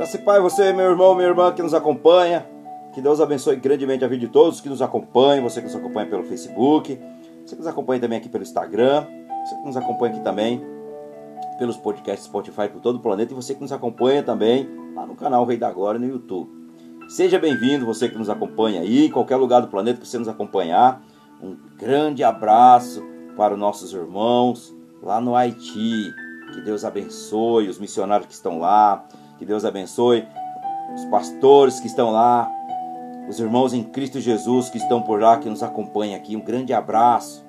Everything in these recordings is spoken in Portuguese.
Graça e Pai, você, meu irmão, minha irmã que nos acompanha. Que Deus abençoe grandemente a vida de todos que nos acompanham, você que nos acompanha pelo Facebook, você que nos acompanha também aqui pelo Instagram, você que nos acompanha aqui também pelos podcasts Spotify por todo o planeta e você que nos acompanha também lá no canal Rei da Glória no YouTube. Seja bem-vindo, você que nos acompanha aí, em qualquer lugar do planeta que você nos acompanhar. Um grande abraço para os nossos irmãos lá no Haiti. Que Deus abençoe os missionários que estão lá. Que Deus abençoe os pastores que estão lá. Os irmãos em Cristo Jesus que estão por lá, que nos acompanham aqui. Um grande abraço.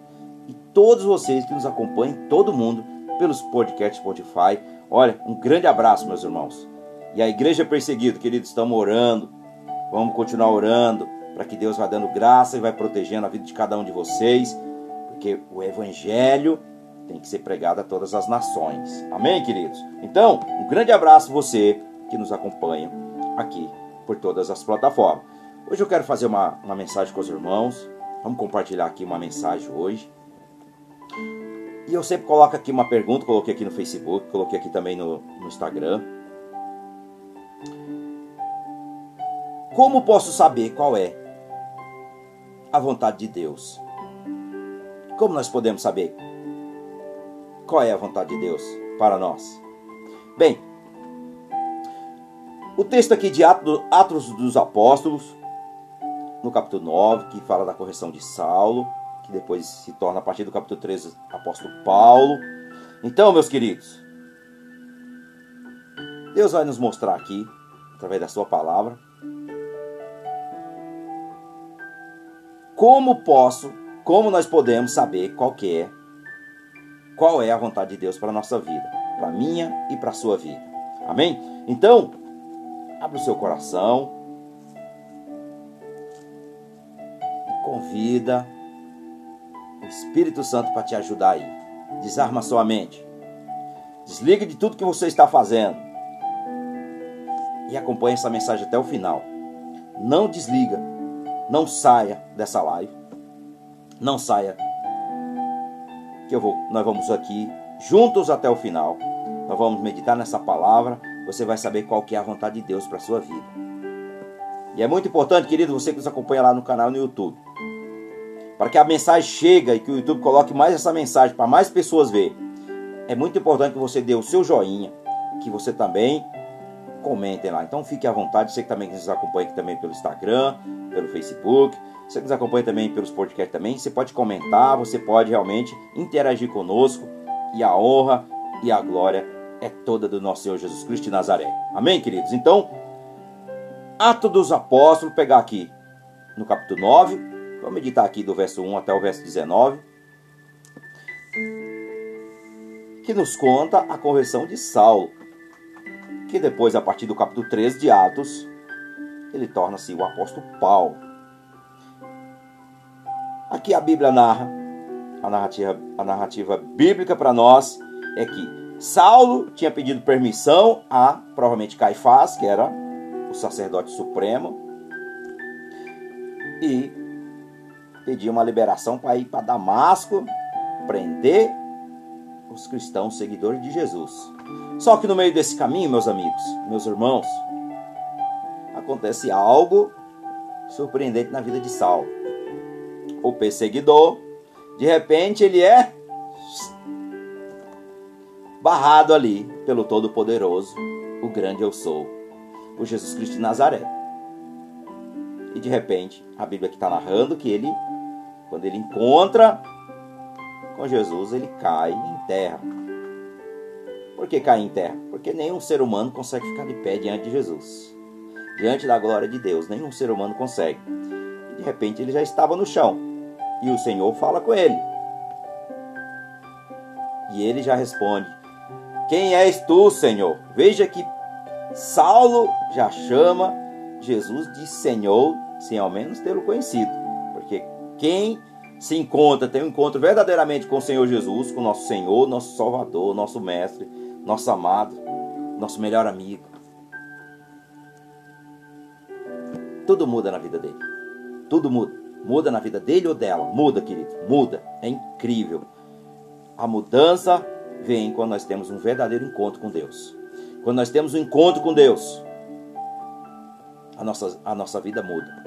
E todos vocês que nos acompanham, todo mundo, pelos podcasts Spotify. Olha, um grande abraço, meus irmãos. E a igreja perseguida, queridos, estamos orando. Vamos continuar orando para que Deus vá dando graça e vai protegendo a vida de cada um de vocês, porque o evangelho tem que ser pregado a todas as nações. Amém, queridos? Então, um grande abraço você que nos acompanha aqui por todas as plataformas. Hoje eu quero fazer uma, uma mensagem com os irmãos. Vamos compartilhar aqui uma mensagem hoje. E eu sempre coloco aqui uma pergunta, coloquei aqui no Facebook, coloquei aqui também no, no Instagram. Como posso saber qual é a vontade de Deus? Como nós podemos saber qual é a vontade de Deus para nós? Bem, o texto aqui de Atos dos Apóstolos, no capítulo 9, que fala da correção de Saulo, que depois se torna a partir do capítulo 13, apóstolo Paulo. Então, meus queridos, Deus vai nos mostrar aqui, através da sua palavra, como posso, como nós podemos saber qual que é, qual é a vontade de Deus para a nossa vida, para a minha e para a sua vida. Amém? Então, abra o seu coração, convida o Espírito Santo para te ajudar aí. Desarma sua mente. Desliga de tudo que você está fazendo. E acompanhe essa mensagem até o final. Não desliga não saia dessa live. Não saia. Que vou, nós vamos aqui juntos até o final. Nós vamos meditar nessa palavra. Você vai saber qual que é a vontade de Deus para sua vida. E é muito importante, querido, você que nos acompanha lá no canal no YouTube. Para que a mensagem chegue e que o YouTube coloque mais essa mensagem para mais pessoas ver. É muito importante que você dê o seu joinha, que você também comentem lá. Então fique à vontade, você que também nos acompanha aqui também pelo Instagram, pelo Facebook, você que nos acompanha também pelos podcasts também, você pode comentar, você pode realmente interagir conosco e a honra e a glória é toda do nosso Senhor Jesus Cristo de Nazaré. Amém, queridos? Então, Atos dos Apóstolos, pegar aqui no capítulo 9, vamos meditar aqui do verso 1 até o verso 19, que nos conta a conversão de Saulo que depois, a partir do capítulo 13 de Atos, ele torna-se o apóstolo Paulo. Aqui a Bíblia narra, a narrativa, a narrativa bíblica para nós é que Saulo tinha pedido permissão a, provavelmente, Caifás, que era o sacerdote supremo, e pediu uma liberação para ir para Damasco, prender os cristãos seguidores de Jesus. Só que no meio desse caminho, meus amigos, meus irmãos, acontece algo surpreendente na vida de Saulo. O perseguidor, de repente, ele é barrado ali pelo Todo-Poderoso, o grande eu sou, o Jesus Cristo de Nazaré. E de repente, a Bíblia que está narrando que ele, quando ele encontra com Jesus, ele cai em terra. Por que cair em terra? Porque nenhum ser humano consegue ficar de pé diante de Jesus. Diante da glória de Deus, nenhum ser humano consegue. De repente ele já estava no chão. E o Senhor fala com ele. E ele já responde: Quem és tu, Senhor? Veja que Saulo já chama Jesus de Senhor, sem ao menos tê-lo conhecido. Porque quem se encontra, tem um encontro verdadeiramente com o Senhor Jesus, com o nosso Senhor, nosso Salvador, nosso Mestre, nosso amado, nosso melhor amigo. Tudo muda na vida dele. Tudo muda. Muda na vida dele ou dela. Muda, querido. Muda. É incrível. A mudança vem quando nós temos um verdadeiro encontro com Deus. Quando nós temos um encontro com Deus, a nossa, a nossa vida muda.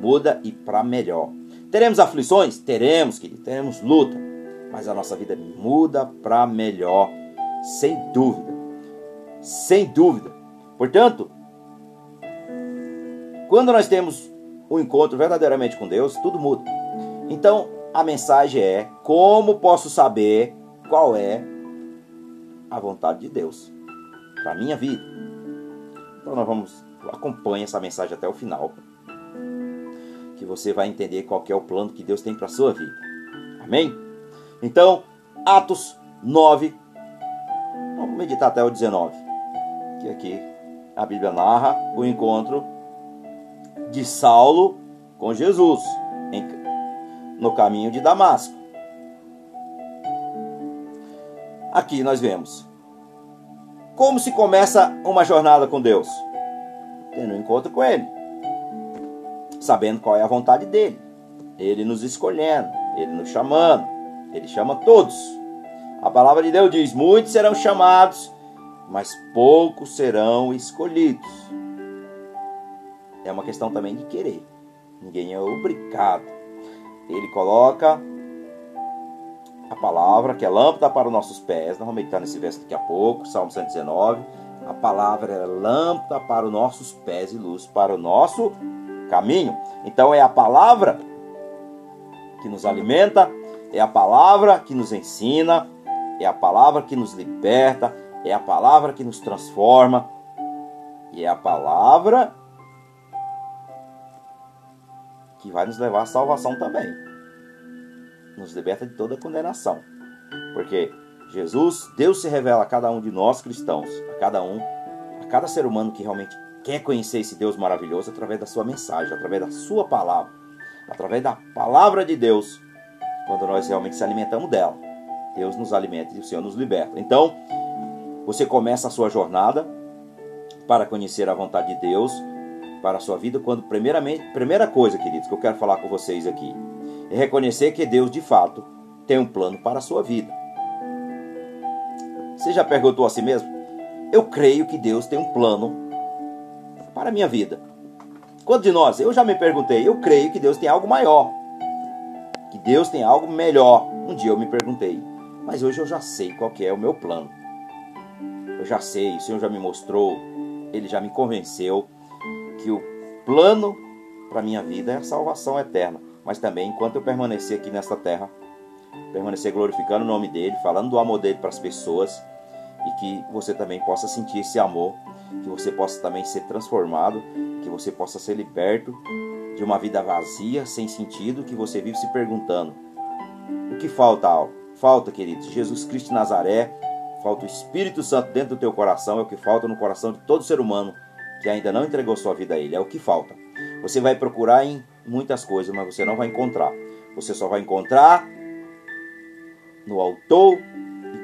Muda e para melhor. Teremos aflições? Teremos, querido. Teremos luta. Mas a nossa vida muda para melhor, sem dúvida. Sem dúvida. Portanto, quando nós temos um encontro verdadeiramente com Deus, tudo muda. Então, a mensagem é: como posso saber qual é a vontade de Deus para a minha vida? Então, nós vamos acompanhe essa mensagem até o final, que você vai entender qual é o plano que Deus tem para a sua vida. Amém? Então, Atos 9, vamos meditar até o 19, que aqui a Bíblia narra o encontro de Saulo com Jesus em, no caminho de Damasco. Aqui nós vemos como se começa uma jornada com Deus tendo um encontro com Ele, sabendo qual é a vontade dele, Ele nos escolhendo, Ele nos chamando, Ele chama todos. A palavra de Deus diz: muitos serão chamados, mas poucos serão escolhidos. É uma questão também de querer. Ninguém é obrigado. Ele coloca a palavra, que é lâmpada para os nossos pés. Nós vamos meditar nesse verso daqui a pouco, Salmo 119 a palavra é lâmpada para os nossos pés e luz para o nosso caminho. Então é a palavra que nos alimenta, é a palavra que nos ensina, é a palavra que nos liberta, é a palavra que nos transforma e é a palavra que vai nos levar à salvação também. Nos liberta de toda condenação. Porque Jesus, Deus se revela a cada um de nós cristãos, a cada um, a cada ser humano que realmente quer conhecer esse Deus maravilhoso através da sua mensagem, através da sua palavra, através da palavra de Deus, quando nós realmente se alimentamos dela. Deus nos alimenta e o Senhor nos liberta. Então, você começa a sua jornada para conhecer a vontade de Deus para a sua vida, quando primeiramente, primeira coisa, queridos, que eu quero falar com vocês aqui, é reconhecer que Deus de fato tem um plano para a sua vida. Você já perguntou a si mesmo? Eu creio que Deus tem um plano para a minha vida. Quanto de nós? Eu já me perguntei. Eu creio que Deus tem algo maior. Que Deus tem algo melhor. Um dia eu me perguntei. Mas hoje eu já sei qual que é o meu plano. Eu já sei, o Senhor já me mostrou, Ele já me convenceu que o plano para minha vida é a salvação eterna. Mas também, enquanto eu permanecer aqui nesta terra, permanecer glorificando o nome dEle, falando do amor dEle para as pessoas, e que você também possa sentir esse amor, que você possa também ser transformado, que você possa ser liberto de uma vida vazia, sem sentido, que você vive se perguntando: o que falta? Falta, queridos, Jesus Cristo de Nazaré, falta o Espírito Santo dentro do teu coração, é o que falta no coração de todo ser humano que ainda não entregou sua vida a Ele, é o que falta. Você vai procurar em muitas coisas, mas você não vai encontrar. Você só vai encontrar no autor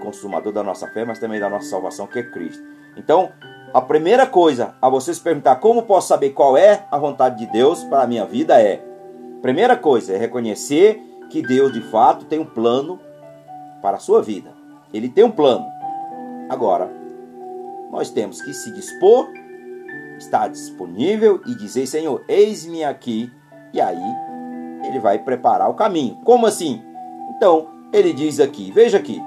consumador da nossa fé, mas também da nossa salvação, que é Cristo. Então, a primeira coisa a você se perguntar como posso saber qual é a vontade de Deus para a minha vida é: primeira coisa é reconhecer que Deus de fato tem um plano para a sua vida. Ele tem um plano. Agora, nós temos que se dispor, estar disponível e dizer: Senhor, eis-me aqui. E aí, ele vai preparar o caminho. Como assim? Então, ele diz aqui: veja aqui,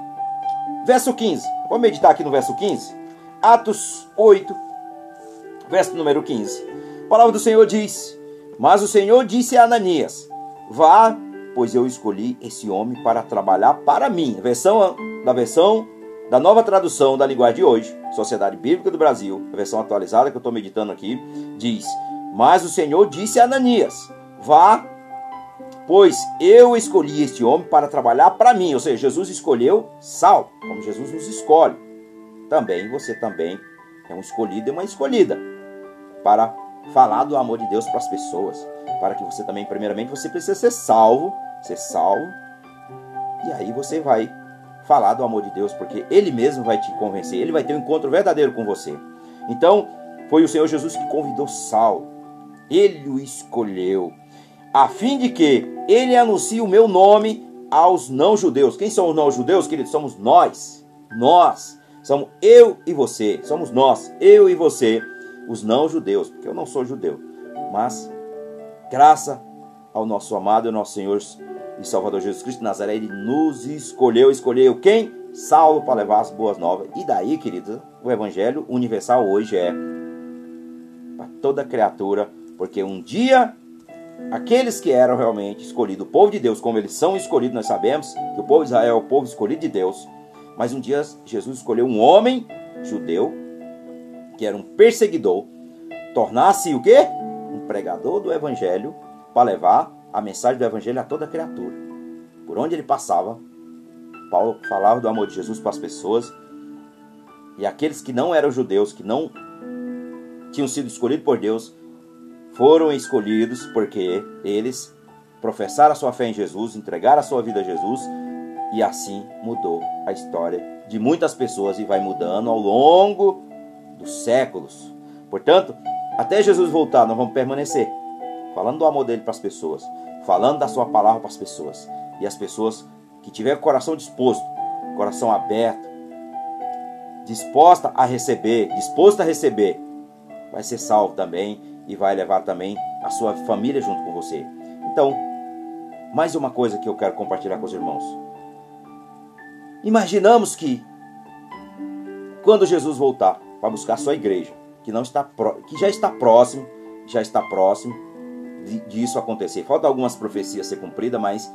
Verso 15. Vamos meditar aqui no verso 15. Atos 8, verso número 15. A palavra do Senhor diz: Mas o Senhor disse a Ananias: Vá, pois eu escolhi esse homem para trabalhar para mim. Versão da versão da nova tradução da linguagem de hoje, Sociedade Bíblica do Brasil, a versão atualizada que eu estou meditando aqui, diz: Mas o Senhor disse a Ananias: Vá, Pois eu escolhi este homem para trabalhar para mim. Ou seja, Jesus escolheu Sal, como Jesus nos escolhe. Também você também é um escolhido e uma escolhida para falar do amor de Deus para as pessoas. Para que você também, primeiramente, você precisa ser salvo, ser salvo. E aí você vai falar do amor de Deus, porque Ele mesmo vai te convencer. Ele vai ter um encontro verdadeiro com você. Então, foi o Senhor Jesus que convidou Saulo. Ele o escolheu a fim de que ele anuncie o meu nome aos não-judeus. Quem são os não-judeus, queridos? Somos nós. Nós. Somos eu e você. Somos nós, eu e você, os não judeus, porque eu não sou judeu, mas graça ao nosso amado e nosso Senhor e Salvador Jesus Cristo de Nazaré, ele nos escolheu, escolheu quem? Saulo para levar as boas novas. E daí, queridos, o evangelho universal hoje é para toda criatura, porque um dia aqueles que eram realmente escolhidos, o povo de Deus, como eles são escolhidos, nós sabemos que o povo de Israel é o povo escolhido de Deus. Mas um dia Jesus escolheu um homem judeu que era um perseguidor, tornar-se o quê? Um pregador do evangelho para levar a mensagem do evangelho a toda criatura. Por onde ele passava, Paulo falava do amor de Jesus para as pessoas. E aqueles que não eram judeus, que não tinham sido escolhidos por Deus, foram escolhidos porque eles professaram a sua fé em Jesus, entregaram a sua vida a Jesus e assim mudou a história de muitas pessoas e vai mudando ao longo dos séculos. Portanto, até Jesus voltar, nós vamos permanecer falando do amor dele para as pessoas, falando da sua palavra para as pessoas. E as pessoas que tiver coração disposto, coração aberto, disposta a receber, disposta a receber, vai ser salvo também e vai levar também a sua família junto com você. Então, mais uma coisa que eu quero compartilhar com os irmãos. Imaginamos que quando Jesus voltar para buscar a sua igreja, que não está que já está próximo, já está próximo disso acontecer. Faltam algumas profecias ser cumpridas, mas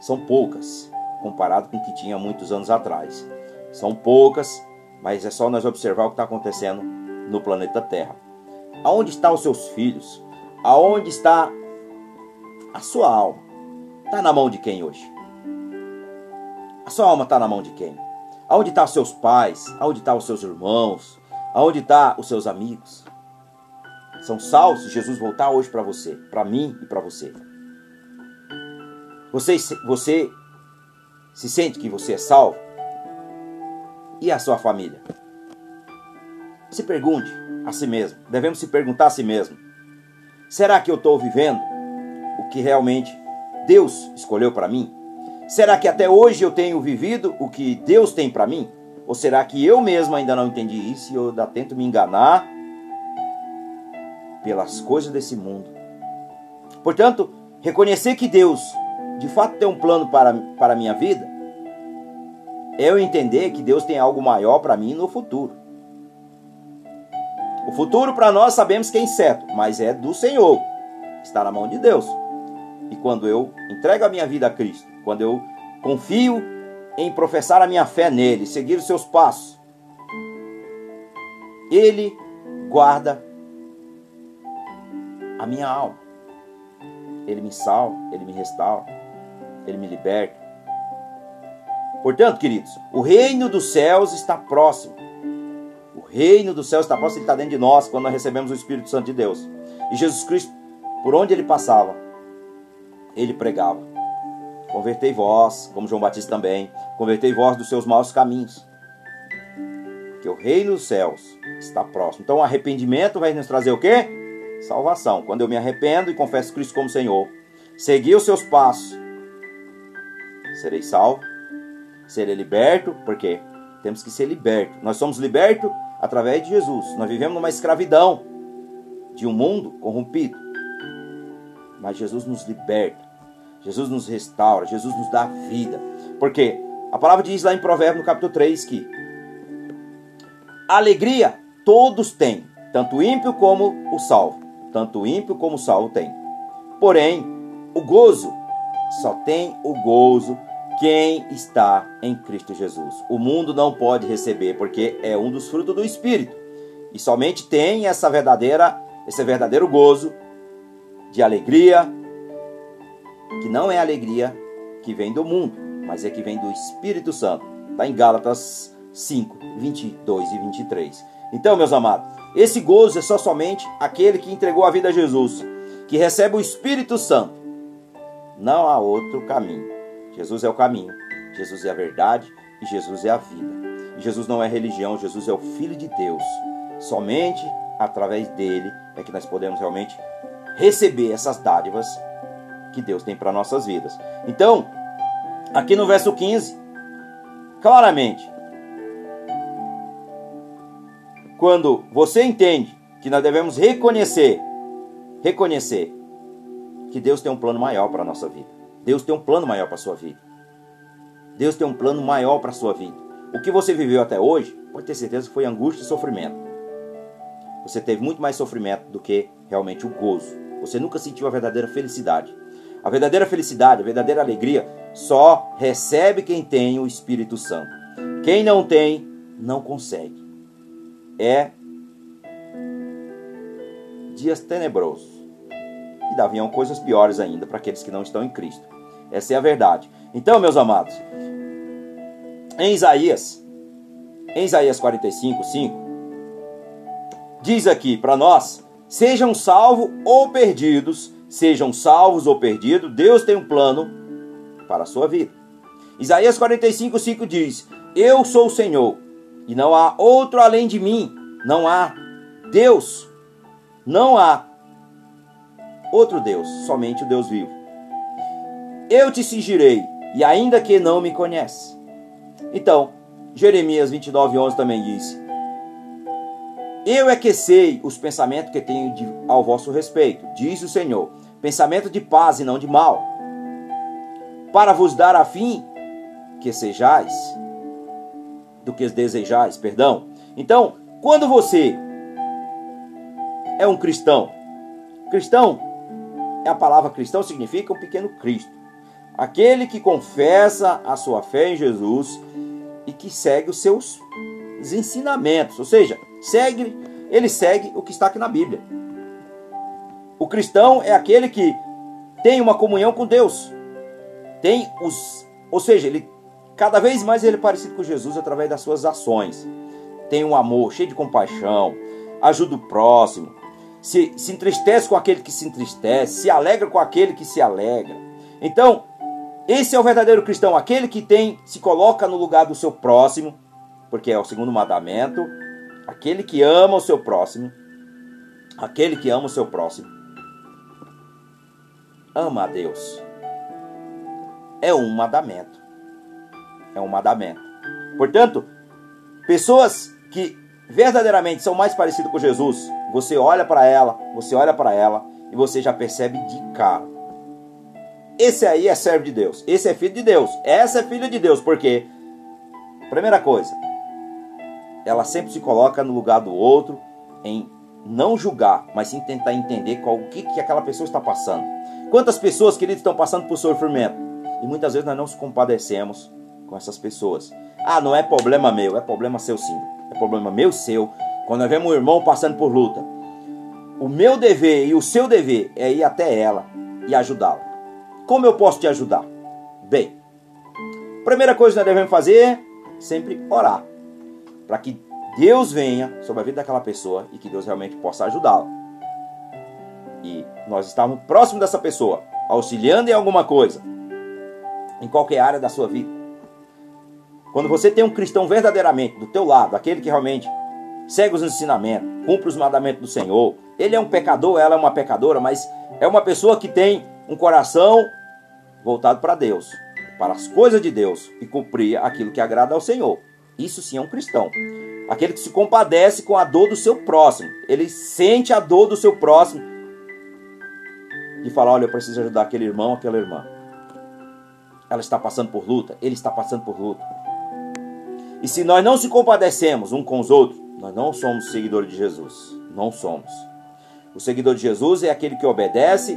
são poucas comparado com o que tinha muitos anos atrás. São poucas, mas é só nós observar o que está acontecendo no planeta Terra. Aonde estão os seus filhos? Aonde está a sua alma? Está na mão de quem hoje? A sua alma está na mão de quem? Aonde estão os seus pais? Aonde estão os seus irmãos? Aonde estão os seus amigos? São salvos se Jesus voltar hoje para você, para mim e para você. Você, você se sente que você é salvo? E a sua família? Se pergunte a si mesmo. Devemos se perguntar a si mesmo: será que eu estou vivendo o que realmente Deus escolheu para mim? Será que até hoje eu tenho vivido o que Deus tem para mim? Ou será que eu mesmo ainda não entendi isso e eu ainda tento me enganar pelas coisas desse mundo? Portanto, reconhecer que Deus de fato tem um plano para, para a minha vida é eu entender que Deus tem algo maior para mim no futuro. O futuro para nós sabemos que é incerto, mas é do Senhor. Está na mão de Deus. E quando eu entrego a minha vida a Cristo, quando eu confio em professar a minha fé nele, seguir os seus passos, ele guarda a minha alma. Ele me salva, ele me restaura, ele me liberta. Portanto, queridos, o reino dos céus está próximo. O reino dos céus está próximo, ele está dentro de nós quando nós recebemos o Espírito Santo de Deus. E Jesus Cristo, por onde ele passava, ele pregava. Convertei vós, como João Batista também, convertei vós dos seus maus caminhos. Que o reino dos céus está próximo. Então, arrependimento vai nos trazer o quê? Salvação. Quando eu me arrependo e confesso Cristo como Senhor, seguir os seus passos, serei salvo, serei liberto, porque temos que ser libertos. Nós somos libertos através de Jesus. Nós vivemos numa escravidão de um mundo corrompido. Mas Jesus nos liberta. Jesus nos restaura, Jesus nos dá vida. Porque a palavra diz lá em Provérbios, no capítulo 3, que alegria todos têm, tanto o ímpio como o salvo. Tanto o ímpio como o salvo tem. Porém, o gozo só tem o gozo quem está em Cristo Jesus. O mundo não pode receber porque é um dos frutos do espírito. E somente tem essa verdadeira, esse verdadeiro gozo de alegria, que não é alegria que vem do mundo, mas é que vem do Espírito Santo. Está em Gálatas 5, 22 e 23. Então, meus amados, esse gozo é só somente aquele que entregou a vida a Jesus, que recebe o Espírito Santo. Não há outro caminho. Jesus é o caminho, Jesus é a verdade e Jesus é a vida. Jesus não é religião, Jesus é o Filho de Deus. Somente através dele é que nós podemos realmente receber essas dádivas que Deus tem para nossas vidas. Então, aqui no verso 15, claramente, quando você entende que nós devemos reconhecer, reconhecer que Deus tem um plano maior para a nossa vida. Deus tem um plano maior para a sua vida. Deus tem um plano maior para a sua vida. O que você viveu até hoje, pode ter certeza que foi angústia e sofrimento. Você teve muito mais sofrimento do que realmente o gozo. Você nunca sentiu a verdadeira felicidade. A verdadeira felicidade, a verdadeira alegria, só recebe quem tem o Espírito Santo. Quem não tem, não consegue. É dias tenebrosos. E haviam coisas piores ainda para aqueles que não estão em Cristo. Essa é a verdade. Então, meus amados, em Isaías, em Isaías 45, 5, diz aqui para nós: sejam salvos ou perdidos, sejam salvos ou perdidos, Deus tem um plano para a sua vida. Isaías 45, 5 diz: Eu sou o Senhor, e não há outro além de mim, não há Deus, não há outro Deus, somente o Deus vivo. Eu te cingirei, e ainda que não me conhece. Então, Jeremias 29, 11 também diz: Eu é que sei os pensamentos que tenho de, ao vosso respeito, diz o Senhor, pensamento de paz e não de mal, para vos dar a fim que sejais, do que desejais, perdão. Então, quando você é um cristão, cristão, a palavra cristão significa um pequeno Cristo. Aquele que confessa a sua fé em Jesus e que segue os seus ensinamentos, ou seja, segue, ele segue o que está aqui na Bíblia. O cristão é aquele que tem uma comunhão com Deus. Tem os, ou seja, ele cada vez mais ele é parecido com Jesus através das suas ações. Tem um amor cheio de compaixão, ajuda o próximo, se, se entristece com aquele que se entristece, se alegra com aquele que se alegra. Então, esse é o verdadeiro cristão, aquele que tem, se coloca no lugar do seu próximo, porque é o segundo mandamento, aquele que ama o seu próximo, aquele que ama o seu próximo, ama a Deus. É um mandamento. É um mandamento. Portanto, pessoas que verdadeiramente são mais parecidas com Jesus, você olha para ela, você olha para ela e você já percebe de cara esse aí é servo de Deus. Esse é filho de Deus. Essa é filha de Deus. Por quê? Primeira coisa, ela sempre se coloca no lugar do outro em não julgar, mas sim tentar entender qual, o que, que aquela pessoa está passando. Quantas pessoas, queridos, estão passando por sofrimento? E muitas vezes nós não se compadecemos com essas pessoas. Ah, não é problema meu, é problema seu sim. É problema meu seu. Quando nós vemos um irmão passando por luta, o meu dever e o seu dever é ir até ela e ajudá-la. Como eu posso te ajudar? Bem, primeira coisa que nós devemos fazer sempre orar. Para que Deus venha sobre a vida daquela pessoa e que Deus realmente possa ajudá-la. E nós estamos próximo dessa pessoa, auxiliando em alguma coisa, em qualquer área da sua vida. Quando você tem um cristão verdadeiramente do teu lado, aquele que realmente segue os ensinamentos, cumpre os mandamentos do Senhor, ele é um pecador, ela é uma pecadora, mas é uma pessoa que tem um coração voltado para Deus, para as coisas de Deus e cumprir aquilo que agrada ao Senhor. Isso sim é um cristão. Aquele que se compadece com a dor do seu próximo. Ele sente a dor do seu próximo e fala: Olha, eu preciso ajudar aquele irmão, aquela irmã. Ela está passando por luta, ele está passando por luta. E se nós não se compadecemos um com os outros, nós não somos seguidores de Jesus. Não somos. O seguidor de Jesus é aquele que obedece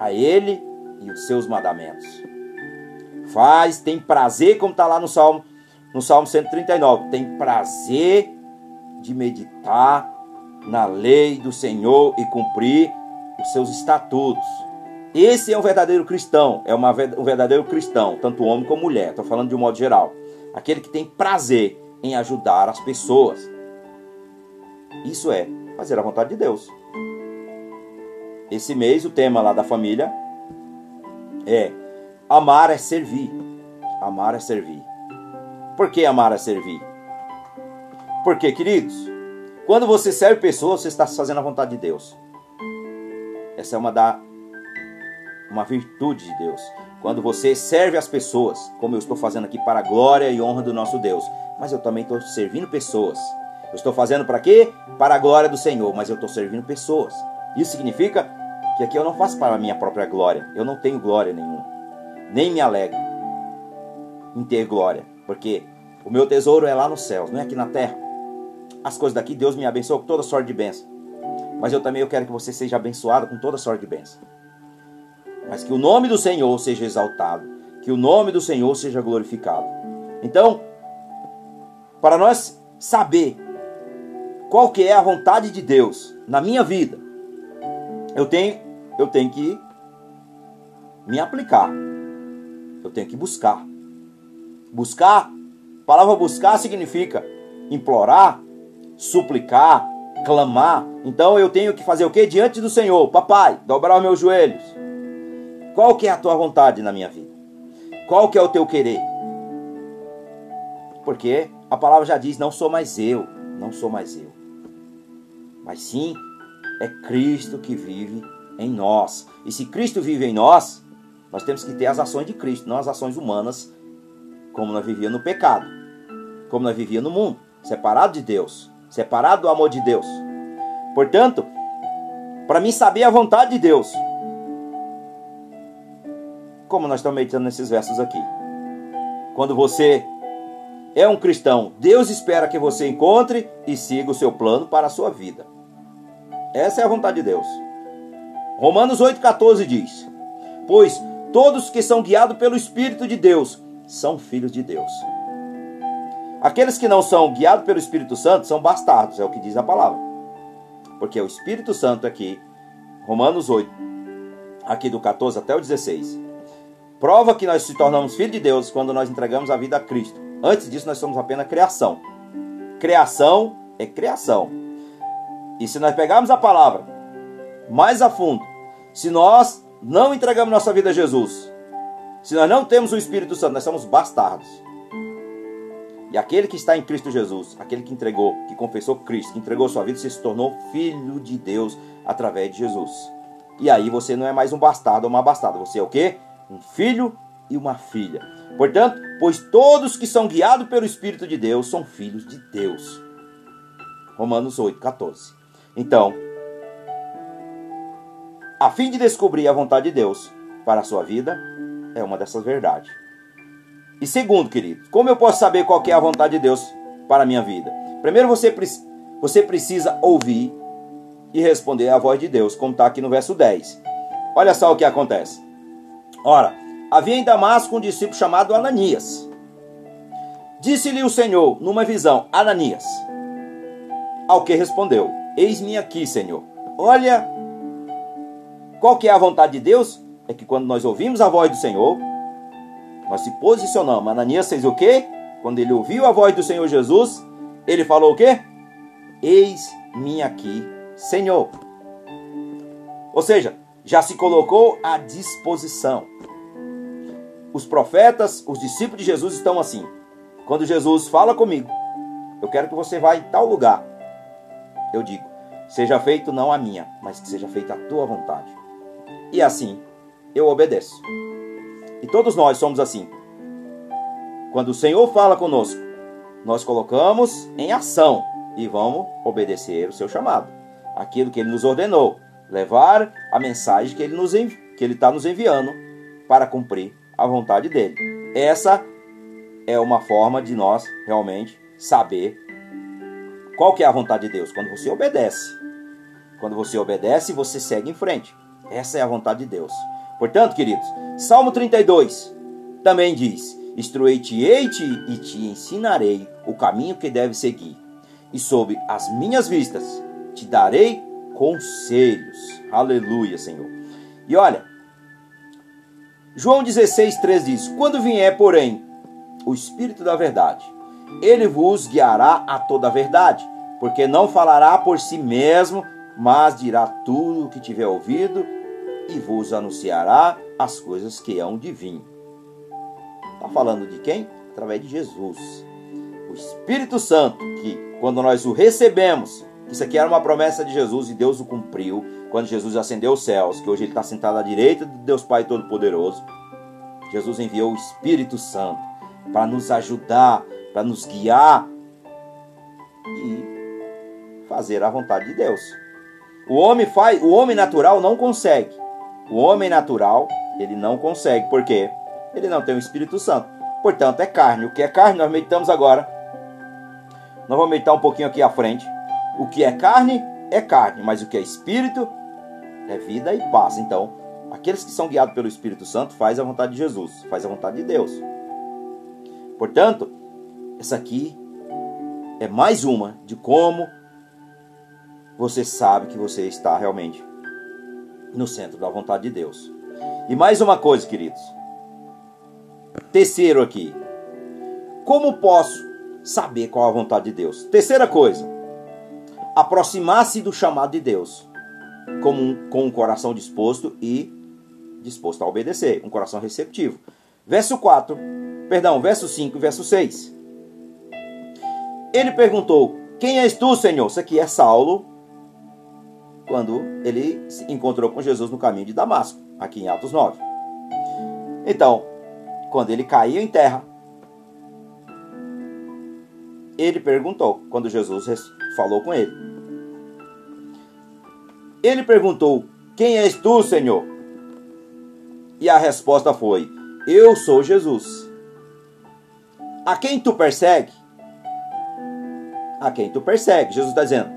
a Ele e os seus mandamentos. Faz, tem prazer, como está lá no Salmo, no Salmo 139, tem prazer de meditar na lei do Senhor e cumprir os seus estatutos. Esse é um verdadeiro cristão, é uma, um verdadeiro cristão, tanto homem como mulher, estou falando de um modo geral. Aquele que tem prazer em ajudar as pessoas. Isso é fazer a vontade de Deus. Esse mês o tema lá da família é amar é servir. Amar é servir. Por que amar é servir? Porque, queridos, quando você serve pessoas, você está fazendo a vontade de Deus. Essa é uma da uma virtude de Deus. Quando você serve as pessoas, como eu estou fazendo aqui para a glória e honra do nosso Deus, mas eu também estou servindo pessoas. Eu estou fazendo para quê? Para a glória do Senhor, mas eu estou servindo pessoas. Isso significa que aqui eu não faço para a minha própria glória. Eu não tenho glória nenhuma. Nem me alegro em ter glória, porque o meu tesouro é lá nos céus, não é aqui na terra. As coisas daqui, Deus me abençoa com toda sorte de bênção. Mas eu também eu quero que você seja abençoado com toda sorte de bênção. Mas que o nome do Senhor seja exaltado, que o nome do Senhor seja glorificado. Então, para nós saber qual que é a vontade de Deus na minha vida, eu tenho eu tenho que me aplicar. Eu tenho que buscar. Buscar, a palavra buscar significa implorar, suplicar, clamar. Então eu tenho que fazer o que diante do Senhor? Papai, dobrar meus joelhos. Qual que é a tua vontade na minha vida? Qual que é o teu querer? Porque a palavra já diz: não sou mais eu, não sou mais eu. Mas sim, é Cristo que vive em nós. E se Cristo vive em nós, nós temos que ter as ações de Cristo, não as ações humanas, como nós vivíamos no pecado, como nós vivíamos no mundo, separado de Deus, separado do amor de Deus. Portanto, para mim saber a vontade de Deus, como nós estamos meditando nesses versos aqui. Quando você é um cristão, Deus espera que você encontre e siga o seu plano para a sua vida. Essa é a vontade de Deus. Romanos 8,14 diz: Pois todos que são guiados pelo Espírito de Deus são filhos de Deus. Aqueles que não são guiados pelo Espírito Santo são bastardos, é o que diz a palavra. Porque o Espírito Santo aqui, Romanos 8, aqui do 14 até o 16, prova que nós se tornamos filhos de Deus quando nós entregamos a vida a Cristo. Antes disso, nós somos apenas criação. Criação é criação. E se nós pegarmos a palavra mais a fundo, se nós não entregamos nossa vida a Jesus, se nós não temos o Espírito Santo, nós somos bastardos. E aquele que está em Cristo Jesus, aquele que entregou, que confessou Cristo, que entregou sua vida, se tornou filho de Deus através de Jesus. E aí você não é mais um bastardo ou uma bastarda, você é o quê? Um filho e uma filha. Portanto, pois todos que são guiados pelo Espírito de Deus são filhos de Deus. Romanos 8, 14. Então, a fim de descobrir a vontade de Deus para a sua vida, é uma dessas verdades. E segundo, querido, como eu posso saber qual é a vontade de Deus para a minha vida? Primeiro você, você precisa ouvir e responder à voz de Deus, como está aqui no verso 10. Olha só o que acontece. Ora, havia em Damasco um discípulo chamado Ananias. Disse-lhe o Senhor, numa visão, Ananias. Ao que respondeu, Eis-me aqui, Senhor. Olha qual que é a vontade de Deus? É que quando nós ouvimos a voz do Senhor, nós se posicionamos. Ananias fez o quê? Quando ele ouviu a voz do Senhor Jesus, ele falou o quê? Eis-me aqui, Senhor. Ou seja, já se colocou à disposição. Os profetas, os discípulos de Jesus estão assim. Quando Jesus fala comigo, eu quero que você vá em tal lugar. Eu digo, seja feito não a minha, mas que seja feita a tua vontade e assim eu obedeço. E todos nós somos assim. Quando o Senhor fala conosco, nós colocamos em ação e vamos obedecer o seu chamado, aquilo que ele nos ordenou, levar a mensagem que ele nos que ele está nos enviando para cumprir a vontade dele. Essa é uma forma de nós realmente saber qual que é a vontade de Deus quando você obedece. Quando você obedece, você segue em frente. Essa é a vontade de Deus. Portanto, queridos, Salmo 32 também diz: Instruei-te-ei-te e te ensinarei o caminho que deve seguir, e sob as minhas vistas te darei conselhos. Aleluia, Senhor. E olha, João 16, 3 diz: Quando vier, porém, o Espírito da Verdade, ele vos guiará a toda a verdade, porque não falará por si mesmo, mas dirá tudo o que tiver ouvido e vos anunciará as coisas que hão de vir. Está falando de quem? Através de Jesus. O Espírito Santo, que quando nós o recebemos, isso aqui era uma promessa de Jesus e Deus o cumpriu quando Jesus ascendeu os céus, que hoje ele está sentado à direita de Deus Pai Todo-Poderoso. Jesus enviou o Espírito Santo para nos ajudar, para nos guiar e fazer a vontade de Deus. O homem faz, o homem natural não consegue. O homem natural, ele não consegue, porque ele não tem o Espírito Santo. Portanto, é carne. O que é carne, nós meditamos agora. Nós vamos meditar um pouquinho aqui à frente. O que é carne é carne, mas o que é espírito é vida e paz. Então, aqueles que são guiados pelo Espírito Santo faz a vontade de Jesus, faz a vontade de Deus. Portanto, essa aqui é mais uma de como você sabe que você está realmente no centro da vontade de Deus. E mais uma coisa, queridos. Terceiro aqui. Como posso saber qual a vontade de Deus? Terceira coisa. Aproximar-se do chamado de Deus com um, com um coração disposto e disposto a obedecer, um coração receptivo. Verso 4, perdão, verso 5 e verso 6. Ele perguntou: Quem és tu, Senhor? Isso aqui é Saulo, quando ele se encontrou com Jesus no caminho de Damasco, aqui em Atos 9. Então, quando ele caiu em terra, ele perguntou, quando Jesus falou com ele. Ele perguntou: Quem és tu, Senhor? E a resposta foi: Eu sou Jesus. A quem tu persegue? A quem tu persegue? Jesus está dizendo.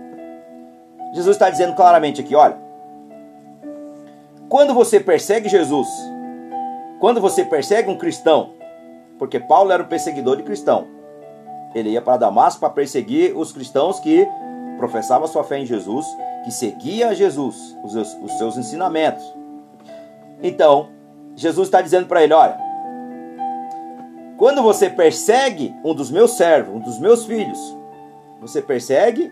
Jesus está dizendo claramente aqui: olha. Quando você persegue Jesus, quando você persegue um cristão, porque Paulo era um perseguidor de cristão, ele ia para Damasco para perseguir os cristãos que professavam sua fé em Jesus, que seguia Jesus, os os seus ensinamentos. Então, Jesus está dizendo para ele: olha, quando você persegue um dos meus servos, um dos meus filhos, você persegue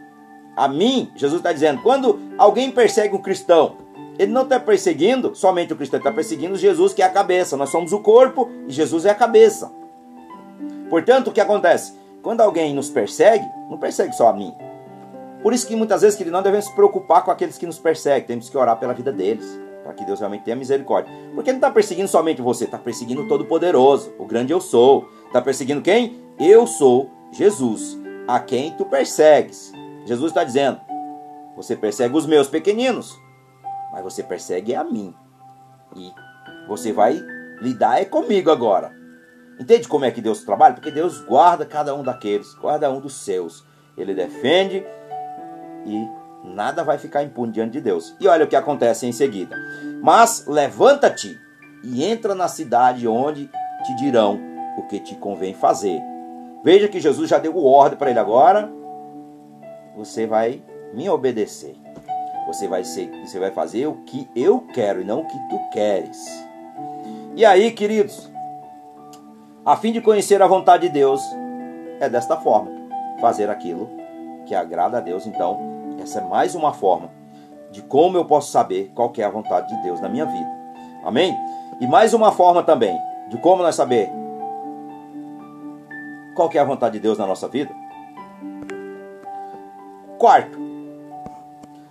a mim. Jesus está dizendo: quando alguém persegue um cristão, ele não está perseguindo somente o cristão, está perseguindo Jesus, que é a cabeça. Nós somos o corpo e Jesus é a cabeça. Portanto, o que acontece? Quando alguém nos persegue, não persegue só a mim. Por isso que muitas vezes, que não devemos se preocupar com aqueles que nos perseguem. Temos que orar pela vida deles para que Deus realmente tenha misericórdia. Porque não está perseguindo somente você, está perseguindo o Todo-Poderoso, o grande eu sou. Está perseguindo quem? Eu sou Jesus, a quem tu persegues. Jesus está dizendo: você persegue os meus pequeninos, mas você persegue a mim. E você vai lidar é comigo agora. Entende como é que Deus trabalha? Porque Deus guarda cada um daqueles, guarda um dos seus. Ele defende e nada vai ficar impune diante de Deus. E olha o que acontece em seguida. Mas levanta-te e entra na cidade onde te dirão o que te convém fazer. Veja que Jesus já deu ordem para ele agora. Você vai me obedecer. Você vai ser, você vai fazer o que eu quero e não o que tu queres. E aí, queridos, a fim de conhecer a vontade de Deus, é desta forma, fazer aquilo que agrada a Deus. Então, essa é mais uma forma de como eu posso saber qual é a vontade de Deus na minha vida. Amém? E mais uma forma também de como nós saber qual é a vontade de Deus na nossa vida. Quarto,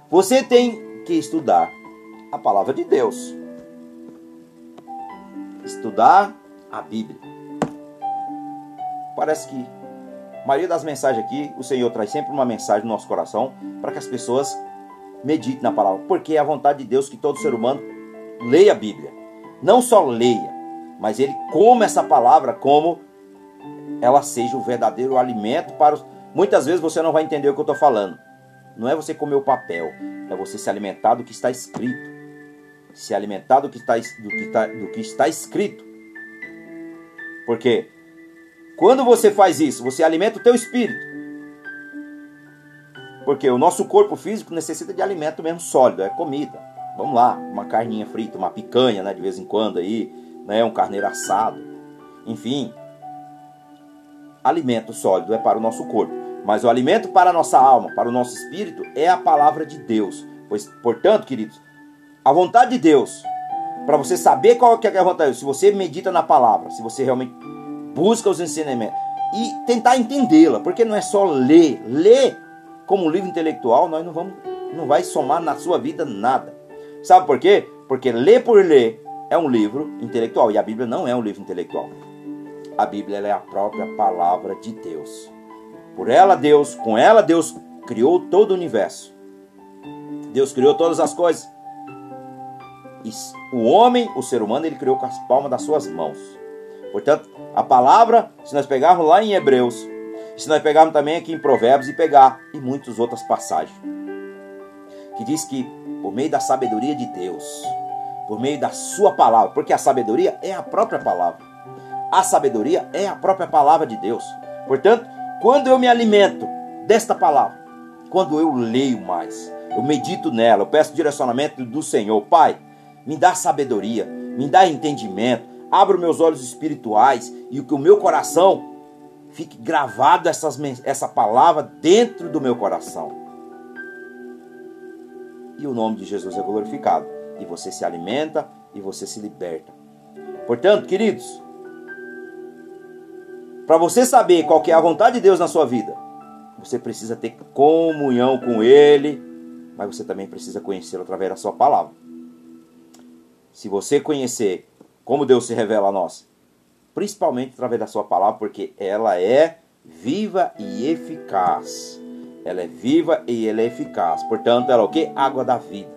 você tem que estudar a palavra de Deus. Estudar a Bíblia. Parece que a maioria das mensagens aqui, o Senhor traz sempre uma mensagem no nosso coração para que as pessoas meditem na palavra. Porque é a vontade de Deus que todo ser humano leia a Bíblia. Não só leia, mas ele coma essa palavra como ela seja o verdadeiro alimento para os... Muitas vezes você não vai entender o que eu estou falando. Não é você comer o papel, é você se alimentar do que está escrito. Se alimentar do que está, do que está, do que está escrito. Porque quando você faz isso, você alimenta o teu espírito. Porque o nosso corpo físico necessita de alimento mesmo sólido, é comida. Vamos lá, uma carninha frita, uma picanha, né, de vez em quando aí, né, um carneiro assado. Enfim, alimento sólido é para o nosso corpo, mas o alimento para a nossa alma, para o nosso espírito é a palavra de Deus. Pois, portanto, queridos, a vontade de Deus, para você saber qual é a vontade de Deus, se você medita na palavra, se você realmente busca os ensinamentos e tentar entendê-la, porque não é só ler. Ler como livro intelectual, nós não vamos não vai somar na sua vida nada. Sabe por quê? Porque ler por ler é um livro intelectual e a Bíblia não é um livro intelectual. A Bíblia é a própria palavra de Deus. Por ela Deus, com ela Deus criou todo o universo. Deus criou todas as coisas. E o homem, o ser humano, ele criou com as palmas das suas mãos. Portanto, a palavra, se nós pegarmos lá em Hebreus, se nós pegarmos também aqui em Provérbios e pegar em muitas outras passagens, que diz que por meio da sabedoria de Deus, por meio da sua palavra, porque a sabedoria é a própria palavra. A sabedoria é a própria palavra de Deus. Portanto, quando eu me alimento desta palavra, quando eu leio mais, eu medito nela, eu peço direcionamento do Senhor, Pai, me dá sabedoria, me dá entendimento, abra meus olhos espirituais e que o meu coração fique gravado essas, essa palavra dentro do meu coração. E o nome de Jesus é glorificado. E você se alimenta e você se liberta. Portanto, queridos, para você saber qual é a vontade de Deus na sua vida, você precisa ter comunhão com Ele, mas você também precisa conhecê-lo através da sua palavra. Se você conhecer como Deus se revela a nós, principalmente através da sua palavra, porque ela é viva e eficaz. Ela é viva e ela é eficaz. Portanto, ela é o que? Água da vida.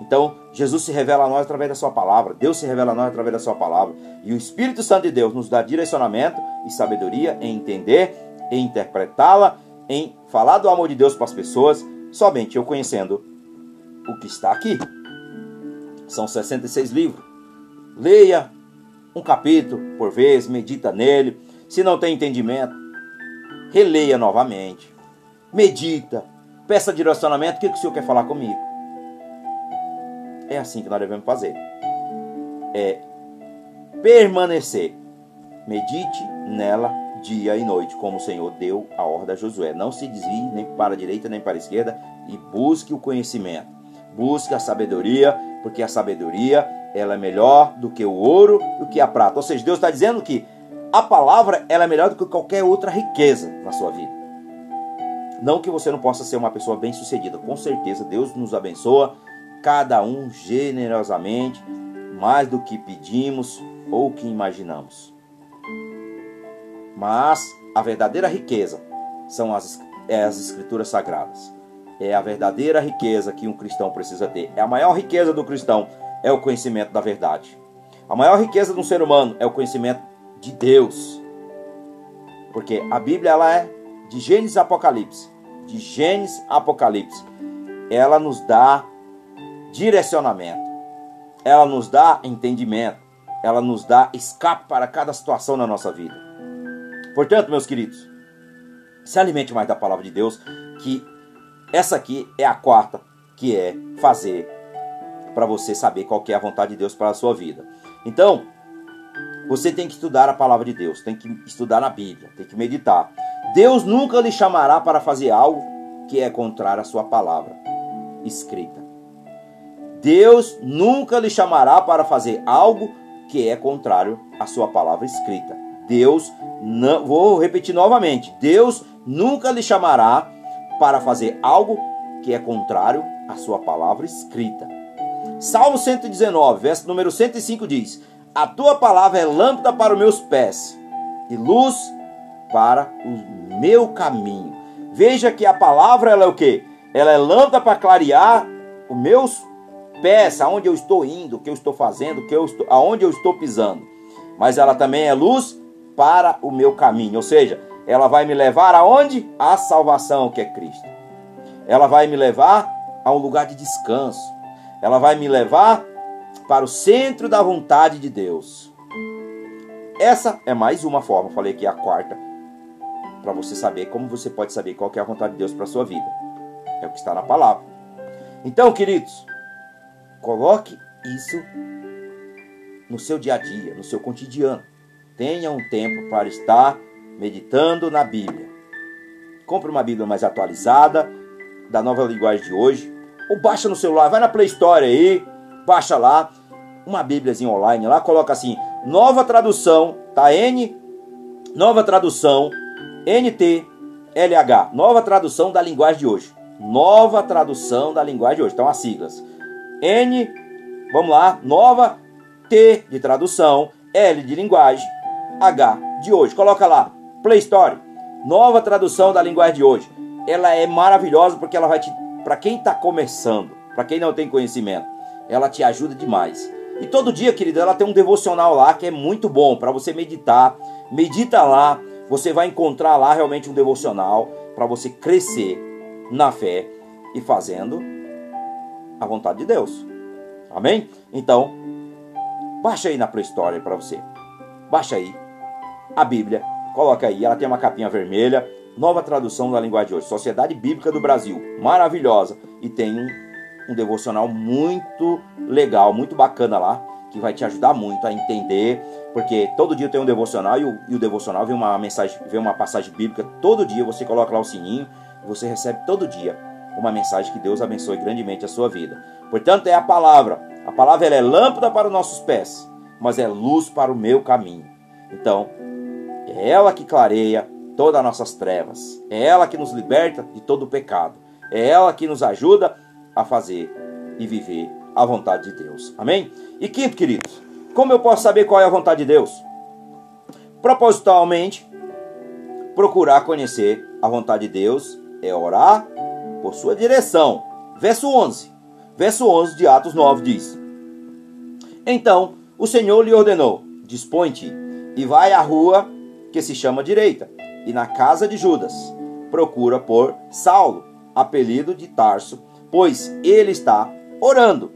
Então, Jesus se revela a nós através da sua palavra, Deus se revela a nós através da sua palavra, e o Espírito Santo de Deus nos dá direcionamento e sabedoria em entender, em interpretá-la, em falar do amor de Deus para as pessoas, somente eu conhecendo o que está aqui. São 66 livros. Leia um capítulo por vez, medita nele. Se não tem entendimento, releia novamente. Medita, peça direcionamento. O que, que o Senhor quer falar comigo? É assim que nós devemos fazer. É permanecer. Medite nela dia e noite, como o Senhor deu a ordem a Josué. Não se desvie nem para a direita nem para a esquerda e busque o conhecimento. Busque a sabedoria, porque a sabedoria ela é melhor do que o ouro, do que a prata. Ou seja, Deus está dizendo que a palavra ela é melhor do que qualquer outra riqueza na sua vida. Não que você não possa ser uma pessoa bem-sucedida, com certeza Deus nos abençoa, cada um generosamente, mais do que pedimos ou que imaginamos. Mas a verdadeira riqueza são as, é as escrituras sagradas. É a verdadeira riqueza que um cristão precisa ter. É a maior riqueza do cristão é o conhecimento da verdade. A maior riqueza de um ser humano é o conhecimento de Deus. Porque a Bíblia ela é de Gênesis a Apocalipse. De Gênesis a Apocalipse. Ela nos dá direcionamento. Ela nos dá entendimento. Ela nos dá escape para cada situação na nossa vida. Portanto, meus queridos, se alimente mais da palavra de Deus, que essa aqui é a quarta, que é fazer para você saber qual é a vontade de Deus para a sua vida. Então, você tem que estudar a palavra de Deus, tem que estudar na Bíblia, tem que meditar. Deus nunca lhe chamará para fazer algo que é contrário à sua palavra escrita. Deus nunca lhe chamará para fazer algo que é contrário à sua palavra escrita. Deus não, vou repetir novamente, Deus nunca lhe chamará para fazer algo que é contrário à sua palavra escrita. Salmo 119, verso número 105 diz: A tua palavra é lâmpada para os meus pés e luz para o meu caminho. Veja que a palavra ela é o que? Ela é lâmpada para clarear os meus pés, aonde eu estou indo, o que eu estou fazendo, que eu estou, aonde eu estou pisando. Mas ela também é luz para o meu caminho, ou seja, ela vai me levar aonde? A salvação que é Cristo. Ela vai me levar a um lugar de descanso. Ela vai me levar para o centro da vontade de Deus. Essa é mais uma forma, falei é a quarta, para você saber como você pode saber qual é a vontade de Deus para sua vida. É o que está na palavra. Então, queridos, coloque isso no seu dia a dia, no seu cotidiano. Tenha um tempo para estar meditando na Bíblia. Compre uma Bíblia mais atualizada, da nova linguagem de hoje, ou baixa no celular, vai na Play Store aí, baixa lá, uma Bíbliazinha online lá, coloca assim, nova tradução, tá? N, nova tradução, NT, LH, nova tradução da linguagem de hoje. Nova tradução da linguagem de hoje, então as siglas. N, vamos lá, nova T de tradução, L de linguagem, H de hoje. Coloca lá, Play Store, nova tradução da linguagem de hoje. ela é maravilhosa porque ela vai te, para quem está começando, para quem não tem conhecimento, ela te ajuda demais. E todo dia, querido, ela tem um devocional lá que é muito bom para você meditar. Medita lá, você vai encontrar lá realmente um devocional para você crescer na fé e fazendo a vontade de Deus. Amém? Então, baixa aí na Play Store para você. Baixa aí a Bíblia, coloca aí, ela tem uma capinha vermelha, nova tradução da linguagem de hoje, Sociedade Bíblica do Brasil, maravilhosa e tem um, um devocional muito legal, muito bacana lá, que vai te ajudar muito a entender, porque todo dia tem um devocional e o, e o devocional vem uma mensagem, vem uma passagem bíblica todo dia, você coloca lá o sininho, você recebe todo dia uma mensagem que Deus abençoe grandemente a sua vida. Portanto, é a palavra. A palavra é lâmpada para os nossos pés, mas é luz para o meu caminho. Então, é ela que clareia todas as nossas trevas. É ela que nos liberta de todo o pecado. É ela que nos ajuda a fazer e viver a vontade de Deus. Amém? E quinto, queridos, como eu posso saber qual é a vontade de Deus? Propositalmente, procurar conhecer a vontade de Deus é orar por sua direção. Verso 11. Verso 11 de Atos 9 diz: Então o Senhor lhe ordenou: Dispõe-te e vai à rua que se chama Direita, e na casa de Judas procura por Saulo, apelido de Tarso, pois ele está orando.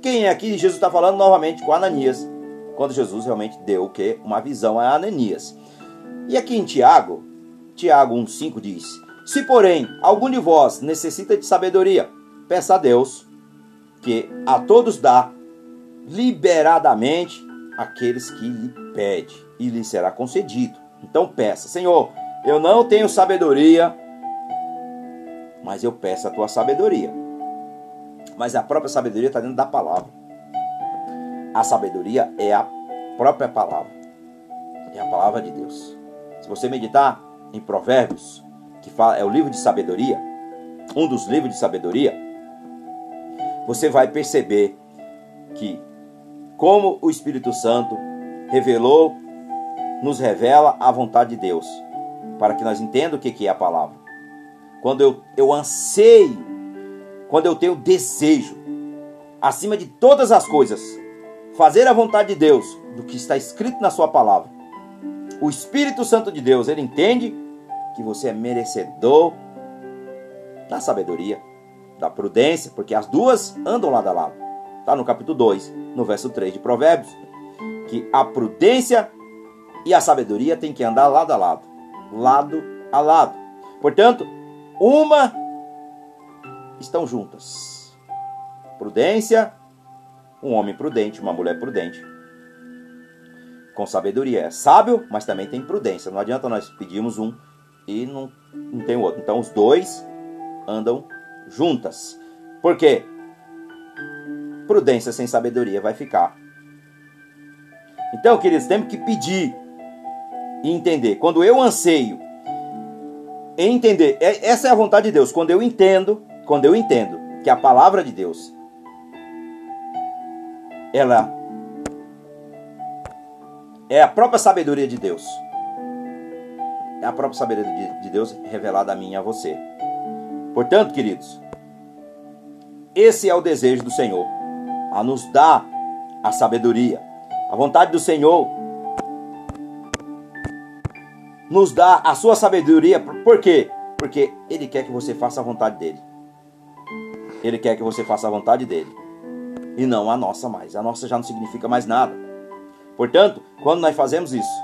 Quem é aqui? Jesus está falando novamente com Ananias, quando Jesus realmente deu o que? Uma visão a Ananias. E aqui em Tiago, Tiago 1,5 diz: Se, porém, algum de vós necessita de sabedoria, peça a Deus, que a todos dá liberadamente aqueles que lhe pede, e lhe será concedido. Então peça, Senhor, eu não tenho sabedoria, mas eu peço a tua sabedoria. Mas a própria sabedoria está dentro da palavra. A sabedoria é a própria palavra. É a palavra de Deus. Se você meditar em Provérbios, que fala, é o livro de sabedoria, um dos livros de sabedoria, você vai perceber que como o Espírito Santo revelou, nos revela a vontade de Deus, para que nós entendamos o que é a palavra. Quando eu, eu anseio, quando eu tenho desejo, acima de todas as coisas, fazer a vontade de Deus, do que está escrito na Sua palavra, o Espírito Santo de Deus, ele entende que você é merecedor da sabedoria, da prudência, porque as duas andam lado a lado. Está no capítulo 2, no verso 3 de Provérbios, que a prudência e a sabedoria têm que andar lado a lado, lado a lado. Portanto, uma estão juntas. Prudência, um homem prudente, uma mulher prudente. Com sabedoria. É sábio, mas também tem prudência. Não adianta nós pedirmos um e não, não tem o outro. Então os dois andam juntas. Por quê? Prudência sem sabedoria vai ficar. Então, queridos, temos que pedir e entender. Quando eu anseio entender, é, essa é a vontade de Deus. Quando eu entendo, quando eu entendo que a palavra de Deus ela é a própria sabedoria de Deus. É a própria sabedoria de Deus revelada a mim e a você. Portanto, queridos, esse é o desejo do Senhor, a nos dar a sabedoria. A vontade do Senhor nos dá a sua sabedoria. Por quê? Porque Ele quer que você faça a vontade dele. Ele quer que você faça a vontade dele. E não a nossa mais. A nossa já não significa mais nada. Portanto, quando nós fazemos isso,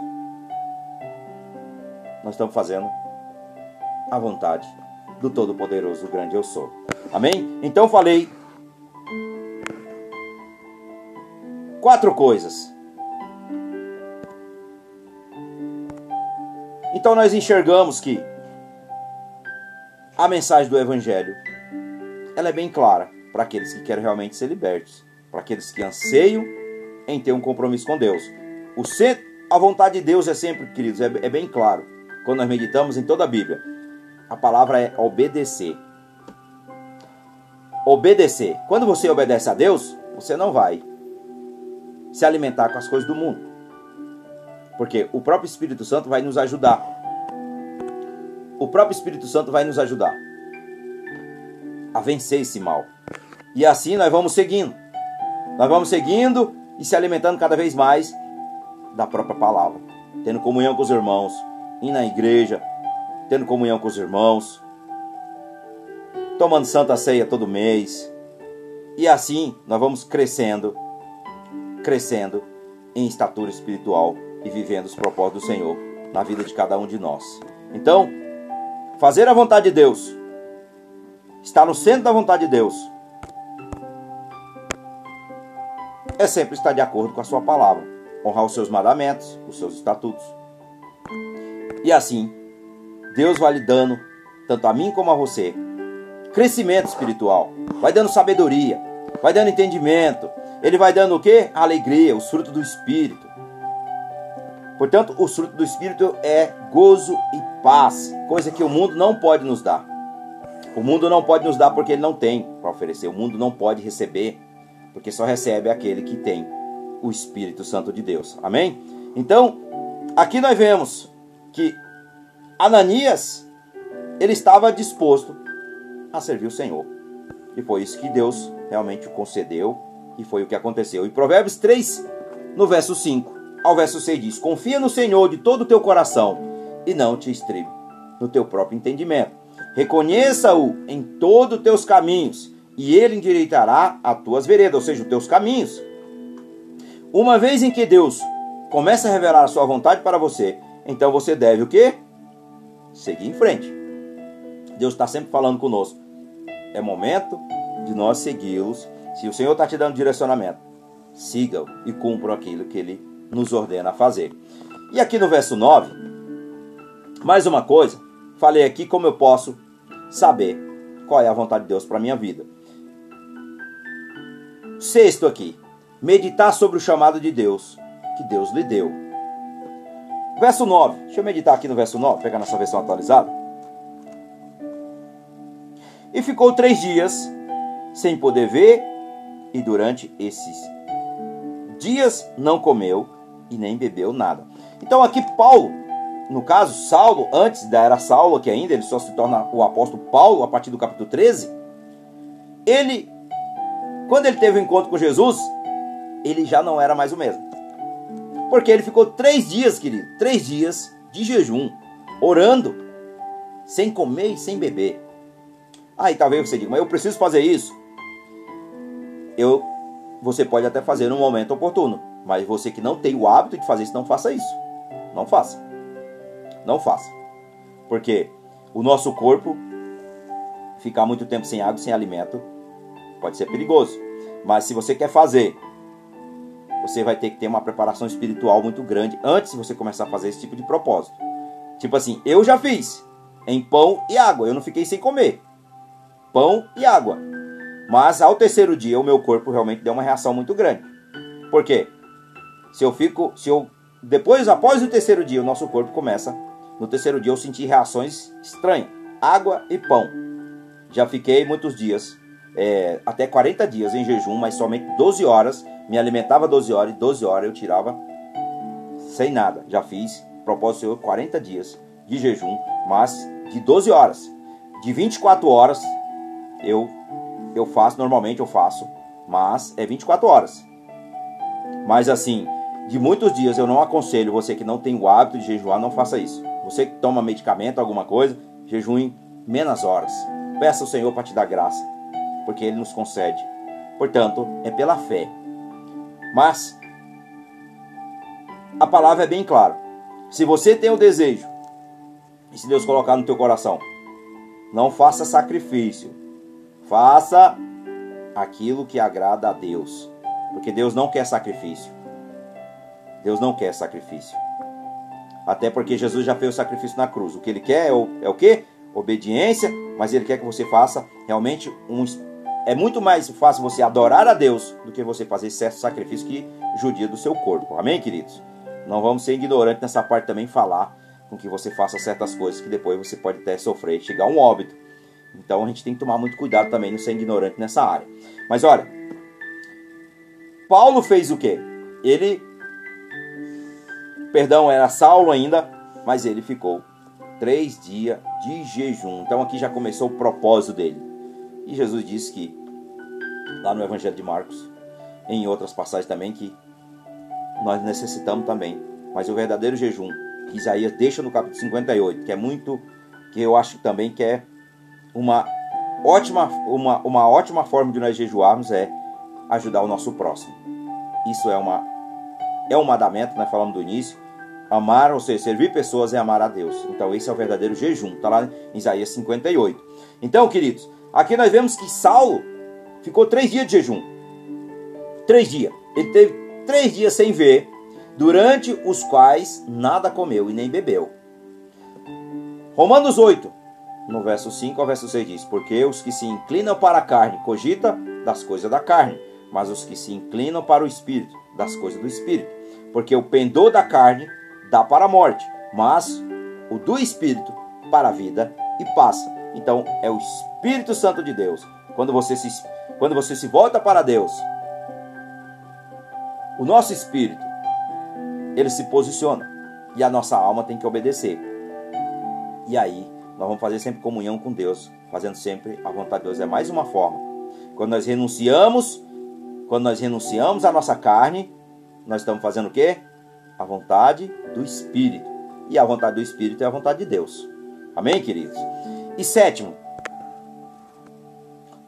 nós estamos fazendo a vontade do Todo-Poderoso, grande eu sou. Amém? Então falei quatro coisas Então nós enxergamos que a mensagem do Evangelho ela é bem clara para aqueles que querem realmente ser libertos, para aqueles que anseiam em ter um compromisso com Deus. O a vontade de Deus é sempre, queridos, é, é bem claro. Quando nós meditamos em toda a Bíblia, a palavra é obedecer. Obedecer. Quando você obedece a Deus, você não vai se alimentar com as coisas do mundo. Porque o próprio Espírito Santo vai nos ajudar. O próprio Espírito Santo vai nos ajudar a vencer esse mal. E assim nós vamos seguindo. Nós vamos seguindo e se alimentando cada vez mais da própria palavra, tendo comunhão com os irmãos, indo na igreja, tendo comunhão com os irmãos, tomando santa ceia todo mês. E assim nós vamos crescendo, crescendo em estatura espiritual e vivendo os propósitos do Senhor na vida de cada um de nós. Então, fazer a vontade de Deus, estar no centro da vontade de Deus, é sempre estar de acordo com a sua palavra, honrar os seus mandamentos, os seus estatutos. E assim, Deus vai lhe dando, tanto a mim como a você, crescimento espiritual, vai dando sabedoria, vai dando entendimento, ele vai dando o que? Alegria, os frutos do Espírito. Portanto, o fruto do Espírito é gozo e paz, coisa que o mundo não pode nos dar. O mundo não pode nos dar porque ele não tem para oferecer. O mundo não pode receber porque só recebe aquele que tem o Espírito Santo de Deus. Amém? Então, aqui nós vemos que Ananias ele estava disposto a servir o Senhor. E foi isso que Deus realmente o concedeu e foi o que aconteceu. Em Provérbios 3, no verso 5 ao verso 6 diz: Confia no Senhor de todo o teu coração e não te estribe no teu próprio entendimento. Reconheça-o em todos os teus caminhos e ele endireitará as tuas veredas, ou seja, os teus caminhos. Uma vez em que Deus começa a revelar a sua vontade para você, então você deve o quê? Seguir em frente. Deus está sempre falando conosco. É momento de nós segui-los. Se o Senhor está te dando direcionamento, siga-o e cumpra aquilo que ele nos ordena a fazer. E aqui no verso 9, mais uma coisa, falei aqui como eu posso saber qual é a vontade de Deus para minha vida. Sexto aqui, meditar sobre o chamado de Deus que Deus lhe deu. Verso 9, deixa eu meditar aqui no verso 9, pegar nessa versão atualizada. E ficou três dias sem poder ver, e durante esses dias não comeu e nem bebeu nada. Então aqui Paulo, no caso Saulo, antes da era Saulo que ainda, ele só se torna o apóstolo Paulo a partir do capítulo 13, ele, quando ele teve o um encontro com Jesus, ele já não era mais o mesmo. Porque ele ficou três dias, querido, três dias de jejum, orando, sem comer e sem beber. Aí talvez você diga, mas eu preciso fazer isso. Eu, você pode até fazer no momento oportuno. Mas você que não tem o hábito de fazer isso, não faça isso. Não faça. Não faça. Porque o nosso corpo ficar muito tempo sem água, sem alimento, pode ser perigoso. Mas se você quer fazer, você vai ter que ter uma preparação espiritual muito grande antes de você começar a fazer esse tipo de propósito. Tipo assim, eu já fiz em pão e água, eu não fiquei sem comer. Pão e água. Mas ao terceiro dia, o meu corpo realmente deu uma reação muito grande. Por quê? Se eu fico, se eu depois após o terceiro dia, o nosso corpo começa. No terceiro dia eu senti reações estranhas, água e pão. Já fiquei muitos dias, é, até 40 dias em jejum, mas somente 12 horas. Me alimentava 12 horas e 12 horas eu tirava sem nada. Já fiz, propósito 40 dias de jejum, mas de 12 horas. De 24 horas eu eu faço, normalmente eu faço, mas é 24 horas. Mas assim, de muitos dias eu não aconselho você que não tem o hábito de jejuar, não faça isso. Você que toma medicamento, alguma coisa, jejue menos horas. Peça ao Senhor para te dar graça, porque Ele nos concede. Portanto, é pela fé. Mas a palavra é bem clara. Se você tem o desejo, e se Deus colocar no teu coração, não faça sacrifício. Faça aquilo que agrada a Deus. Porque Deus não quer sacrifício. Deus não quer sacrifício. Até porque Jesus já fez o sacrifício na cruz. O que ele quer é o, é o quê? Obediência, mas ele quer que você faça realmente um. É muito mais fácil você adorar a Deus do que você fazer certo sacrifício que judia do seu corpo. Amém, queridos? Não vamos ser ignorantes nessa parte também, falar com que você faça certas coisas que depois você pode até sofrer, chegar a um óbito. Então a gente tem que tomar muito cuidado também, não ser ignorante nessa área. Mas olha, Paulo fez o quê? Ele, perdão, era Saulo ainda, mas ele ficou três dias de jejum. Então aqui já começou o propósito dele. E Jesus disse que, lá no Evangelho de Marcos, em outras passagens também, que nós necessitamos também. Mas o verdadeiro jejum, que Isaías deixa no capítulo 58, que é muito, que eu acho também que é uma ótima, uma, uma ótima forma de nós jejuarmos é ajudar o nosso próximo. Isso é uma é um mandamento, nós falamos do início. Amar, ou seja, servir pessoas é amar a Deus. Então esse é o verdadeiro jejum. Está lá em Isaías 58. Então, queridos, aqui nós vemos que Saulo ficou três dias de jejum. Três dias. Ele teve três dias sem ver, durante os quais nada comeu e nem bebeu. Romanos 8, no verso 5 ao verso 6 diz: Porque os que se inclinam para a carne cogita das coisas da carne, mas os que se inclinam para o espírito, das coisas do espírito. Porque o pendor da carne dá para a morte, mas o do espírito para a vida e passa. Então é o Espírito Santo de Deus. Quando você se, quando você se volta para Deus, o nosso espírito ele se posiciona e a nossa alma tem que obedecer. E aí nós vamos fazer sempre comunhão com Deus, fazendo sempre a vontade de Deus. É mais uma forma. Quando nós renunciamos, quando nós renunciamos à nossa carne, nós estamos fazendo o quê? A vontade do Espírito. E a vontade do Espírito é a vontade de Deus. Amém, queridos? E sétimo,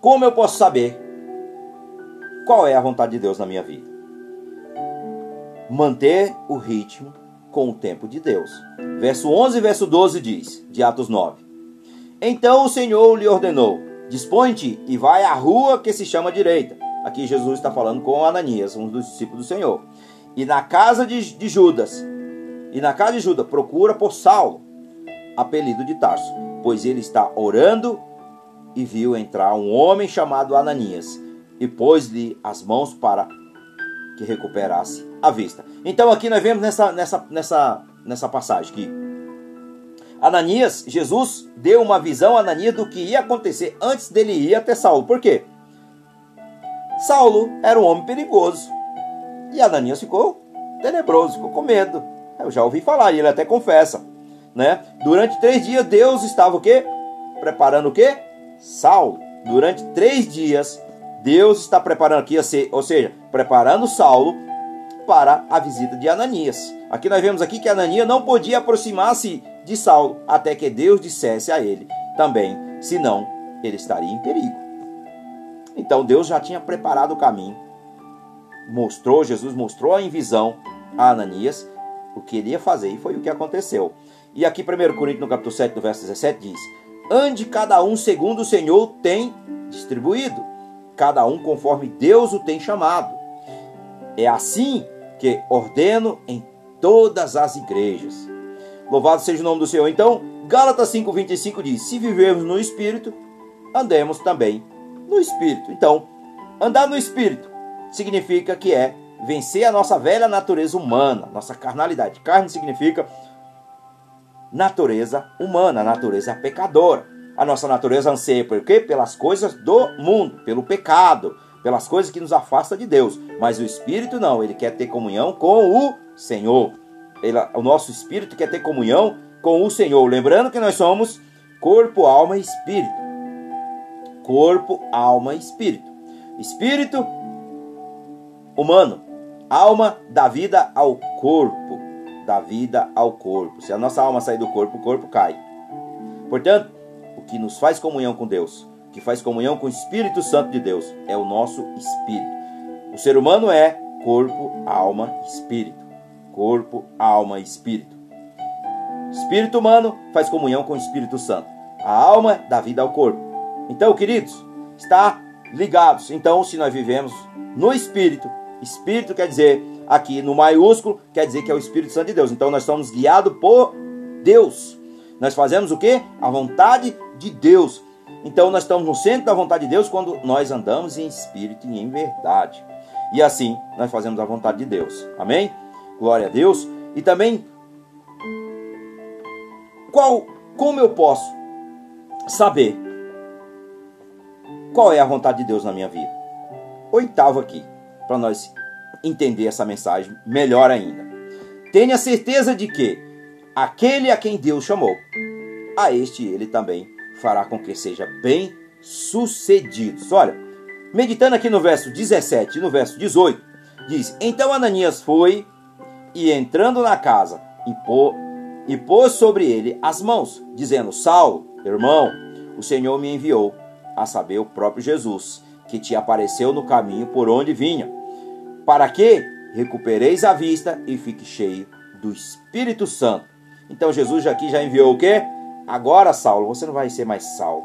como eu posso saber qual é a vontade de Deus na minha vida? Manter o ritmo com o tempo de Deus. Verso 11 e verso 12 diz, de Atos 9. Então o Senhor lhe ordenou: Dispõe-te e vai à rua que se chama direita. Aqui Jesus está falando com Ananias, um dos discípulos do Senhor. E na casa de, de Judas, e na casa de Judas, procura por Saulo, apelido de Tarso, pois ele está orando e viu entrar um homem chamado Ananias e pôs-lhe as mãos para que recuperasse a vista. Então aqui nós vemos nessa, nessa, nessa, nessa passagem que Ananias, Jesus deu uma visão a Ananias do que ia acontecer antes dele ir até Saulo. Por quê? Saulo era um homem perigoso. E Ananias ficou tenebroso, ficou com medo. Eu já ouvi falar, e ele até confessa. Né? Durante três dias, Deus estava o quê? Preparando o quê? Saulo. Durante três dias, Deus está preparando aqui, ou seja, preparando Saulo para a visita de Ananias. Aqui nós vemos aqui que Ananias não podia aproximar-se de Saulo até que Deus dissesse a ele também, senão ele estaria em perigo. Então Deus já tinha preparado o caminho, mostrou, Jesus mostrou em visão a Ananias o que ele ia fazer e foi o que aconteceu. E aqui 1 Coríntios no capítulo 7, no verso 17 diz: Ande cada um segundo o Senhor tem distribuído, cada um conforme Deus o tem chamado. É assim que ordeno em todas as igrejas. Louvado seja o nome do Senhor. Então, Gálatas 5:25 diz: Se vivermos no espírito, andemos também no espírito. Então, andar no espírito significa que é vencer a nossa velha natureza humana, nossa carnalidade. Carne significa natureza humana, natureza pecadora. A nossa natureza anseia por quê? Pelas coisas do mundo, pelo pecado, pelas coisas que nos afastam de Deus. Mas o espírito não, ele quer ter comunhão com o Senhor. Ele, o nosso espírito quer ter comunhão com o Senhor. Lembrando que nós somos corpo, alma e espírito corpo, alma e espírito. Espírito humano, alma dá vida ao corpo, dá vida ao corpo. Se a nossa alma sair do corpo, o corpo cai. Portanto, o que nos faz comunhão com Deus, o que faz comunhão com o Espírito Santo de Deus, é o nosso espírito. O ser humano é corpo, alma espírito. Corpo, alma espírito. Espírito humano faz comunhão com o Espírito Santo. A alma dá vida ao corpo. Então, queridos, está ligados. Então, se nós vivemos no Espírito, Espírito quer dizer aqui no maiúsculo, quer dizer que é o Espírito Santo de Deus. Então, nós somos guiados por Deus. Nós fazemos o que? A vontade de Deus. Então, nós estamos no centro da vontade de Deus quando nós andamos em espírito e em verdade. E assim, nós fazemos a vontade de Deus. Amém? Glória a Deus. E também, qual, como eu posso saber qual é a vontade de Deus na minha vida? Oitavo aqui, para nós entender essa mensagem melhor ainda. Tenha certeza de que aquele a quem Deus chamou a este ele também fará com que seja bem sucedido. Olha, meditando aqui no verso 17 e no verso 18, diz: Então Ananias foi e entrando na casa, impô, e pôs sobre ele as mãos, dizendo: Saulo, irmão, o Senhor me enviou, a saber, o próprio Jesus, que te apareceu no caminho por onde vinha, para que recupereis a vista e fique cheio do Espírito Santo. Então Jesus aqui já enviou o quê? Agora, Saulo, você não vai ser mais Saulo.